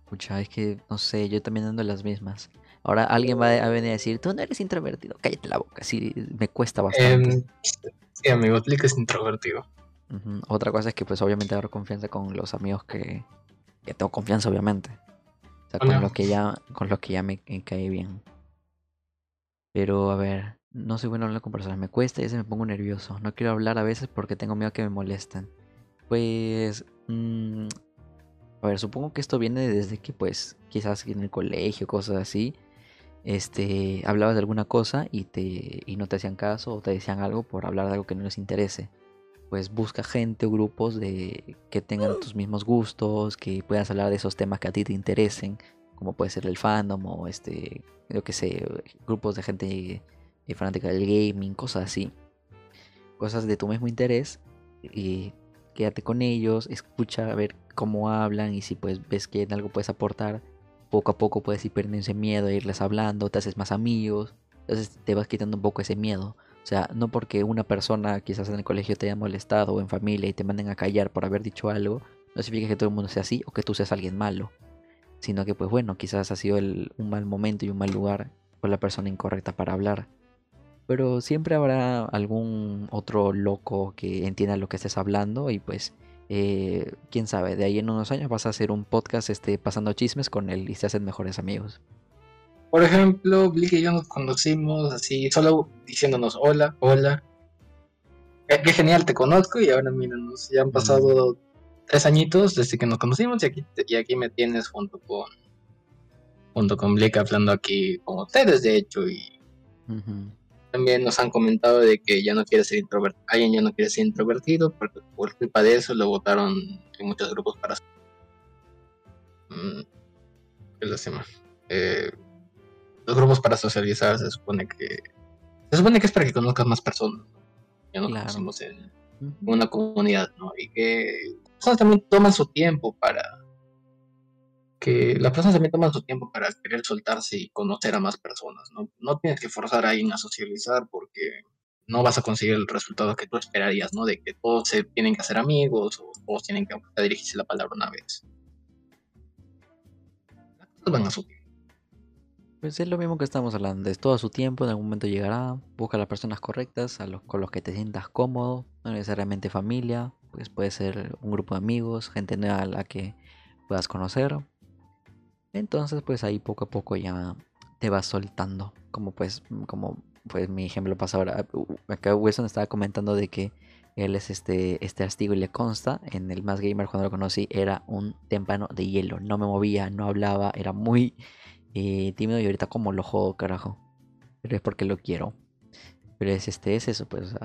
Pucha, es que no sé, yo también ando en las mismas. Ahora alguien va a venir a decir, tú no eres introvertido. Cállate la boca, sí, me cuesta bastante.
Em, sí, amigo, Flick es introvertido.
Otra cosa es que pues obviamente agarro confianza con los amigos que, que tengo confianza obviamente. O sea, con
Hola.
los que ya, con los que ya me, me cae bien. Pero a ver, no soy bueno hablando con personas, me cuesta y a veces me pongo nervioso. No quiero hablar a veces porque tengo miedo que me molesten. Pues, mm, a ver, supongo que esto viene desde que pues quizás en el colegio, cosas así, este, hablabas de alguna cosa y te y no te hacían caso o te decían algo por hablar de algo que no les interese pues busca gente o grupos de que tengan tus mismos gustos, que puedas hablar de esos temas que a ti te interesen, como puede ser el fandom o este, yo que sé, grupos de gente eh, fanática del gaming, cosas así. Cosas de tu mismo interés y quédate con ellos, escucha a ver cómo hablan y si pues ves que en algo puedes aportar, poco a poco puedes ir perdiendo ese miedo a irles hablando, te haces más amigos, entonces te vas quitando un poco ese miedo. O sea, no porque una persona quizás en el colegio te haya molestado o en familia y te manden a callar por haber dicho algo, no significa que todo el mundo sea así o que tú seas alguien malo. Sino que pues bueno, quizás ha sido un mal momento y un mal lugar con la persona incorrecta para hablar. Pero siempre habrá algún otro loco que entienda lo que estés hablando y pues eh, quién sabe, de ahí en unos años vas a hacer un podcast este, pasando chismes con él y se hacen mejores amigos.
Por ejemplo, Blick y yo nos conocimos así, solo diciéndonos hola, hola. Qué, qué genial, te conozco y ahora míranos, ya han pasado tres añitos desde que nos conocimos y aquí, y aquí me tienes junto con junto con Blick hablando aquí con ustedes, de hecho, y
Ujú.
También nos han comentado de que ya no quiere ser introvertido, alguien ya no quiere ser introvertido porque por culpa de eso lo votaron en muchos grupos para... Mm, ¿Qué lástima. Eh, los grupos para socializar se supone que... Se supone que es para que conozcas más personas. ¿no? Ya nos
Claro.
conocemos en una comunidad, ¿no? Y que las personas también toman su tiempo para... Que las personas también toman su tiempo para querer soltarse y conocer a más personas, ¿no? No tienes que forzar a alguien a socializar porque no vas a conseguir el resultado que tú esperarías, ¿no? De que todos se tienen que hacer amigos o todos tienen que a dirigirse la palabra una vez. Las cosas van a su tiempo.
Pues es lo mismo que estamos hablando, es todo su tiempo, en algún momento llegará, busca a las personas correctas, a los con los que te sientas cómodo, no necesariamente familia, pues puede ser un grupo de amigos, gente nueva a la que puedas conocer. Entonces, pues ahí poco a poco ya te vas soltando, como pues como pues mi ejemplo pasa ahora, acá Wilson estaba comentando de que él es este, este astigo y le consta, en el Más Gamer cuando lo conocí era un témpano de hielo, no me movía, no hablaba, era muy eh, tímido y ahorita como lo jodo, carajo. Pero es porque lo quiero. Pero es este, es eso, pues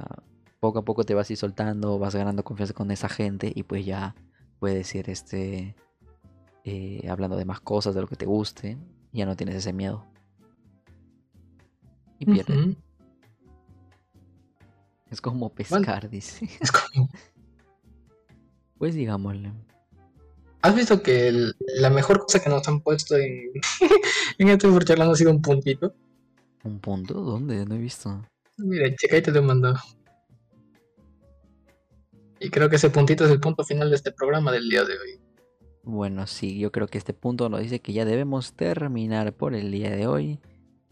poco a poco te vas ir soltando, vas ganando confianza con esa gente y pues ya puedes ir este eh, hablando de más cosas, de lo que te guste, ya no tienes ese miedo. Y pierde.
Ujú.
Es como pescar, dice.
Es como-
Pues digámosle.
¿Has visto que el- la mejor cosa que nos han puesto en, en este charlando ha sido un puntito?
¿Un punto? ¿Dónde? No he visto.
Mira, checa y te lo he mandado. Y creo que ese puntito es el punto final de este programa del día de hoy.
Bueno, sí, yo creo que este punto nos dice que ya debemos terminar por el día de hoy.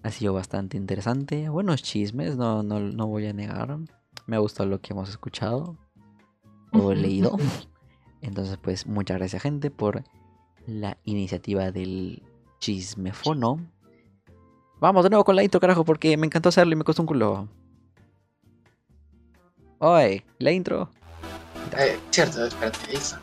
Ha sido bastante interesante. Buenos chismes, no, no, no voy a negar. Me ha gustado lo que hemos escuchado o leído. Entonces, pues muchas gracias gente por la iniciativa del chismefono. Vamos de nuevo con la intro, carajo, porque me encantó hacerlo y me costó un culo. Oye, la intro.
Eh, cierto, espérate, ahí está.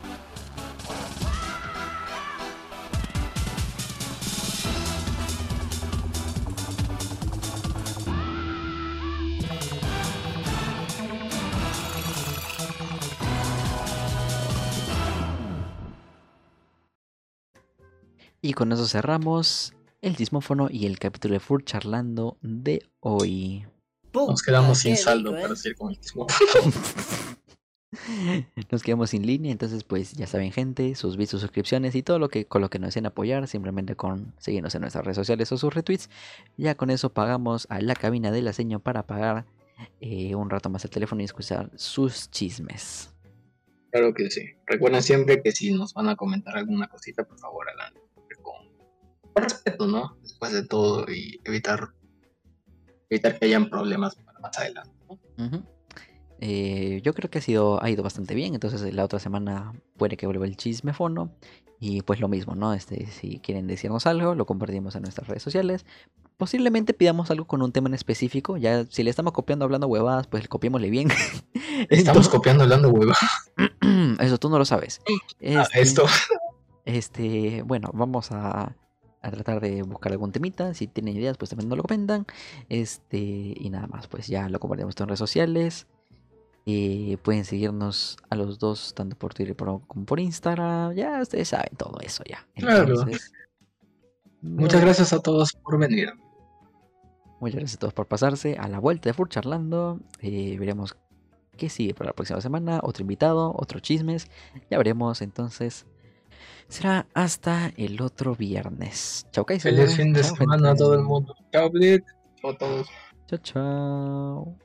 Y con eso cerramos el chismófono y el capítulo de Fur charlando de hoy.
Nos quedamos sin saldo
rico,
para
¿eh?
seguir con el mismo.
Nos quedamos sin línea, entonces pues ya saben gente, sus sus suscripciones y todo lo que con lo que nos deseen apoyar, simplemente con seguirnos en nuestras redes sociales o sus retweets. Ya con eso pagamos a la cabina de la seño para pagar eh, un rato más el teléfono y escuchar sus chismes.
Claro que sí. Recuerden siempre que si nos van a comentar alguna cosita, por favor con respeto, ¿no? Después de todo y evitar evitar que hayan problemas para más adelante. ¿no?
Eh, yo creo que ha sido ha ido bastante bien, entonces la otra semana puede que vuelva el chismefono y pues lo mismo, ¿no? Este, si quieren decirnos algo, lo compartimos en nuestras redes sociales. Posiblemente pidamos algo con un tema en específico, ya si le estamos copiando hablando huevadas, pues copiémosle bien.
Estamos
Entonces-
copiando hablando hueva.
Eso tú no lo sabes.
Ah,
Este,
esto.
Este, bueno, vamos a, a tratar de buscar algún temita. Si tienen ideas, pues también nos lo comentan. Este, y nada más, pues ya lo compartimos en redes sociales. Eh, pueden seguirnos a los dos, tanto por Twitter como por Instagram. Ya ustedes saben todo eso ya.
Claro. Muchas
no-
gracias a todos por venir.
Muchas gracias a todos por pasarse. A la vuelta de Fur charlando. eh, veremos qué sigue para la próxima semana. Otro invitado, otros chismes. Ya veremos entonces será hasta el otro viernes. Chao, Kaiser.
Feliz fin de
chau,
semana gente. a todo el mundo. Chao, Blit. Chao a todos.
Chao, chao.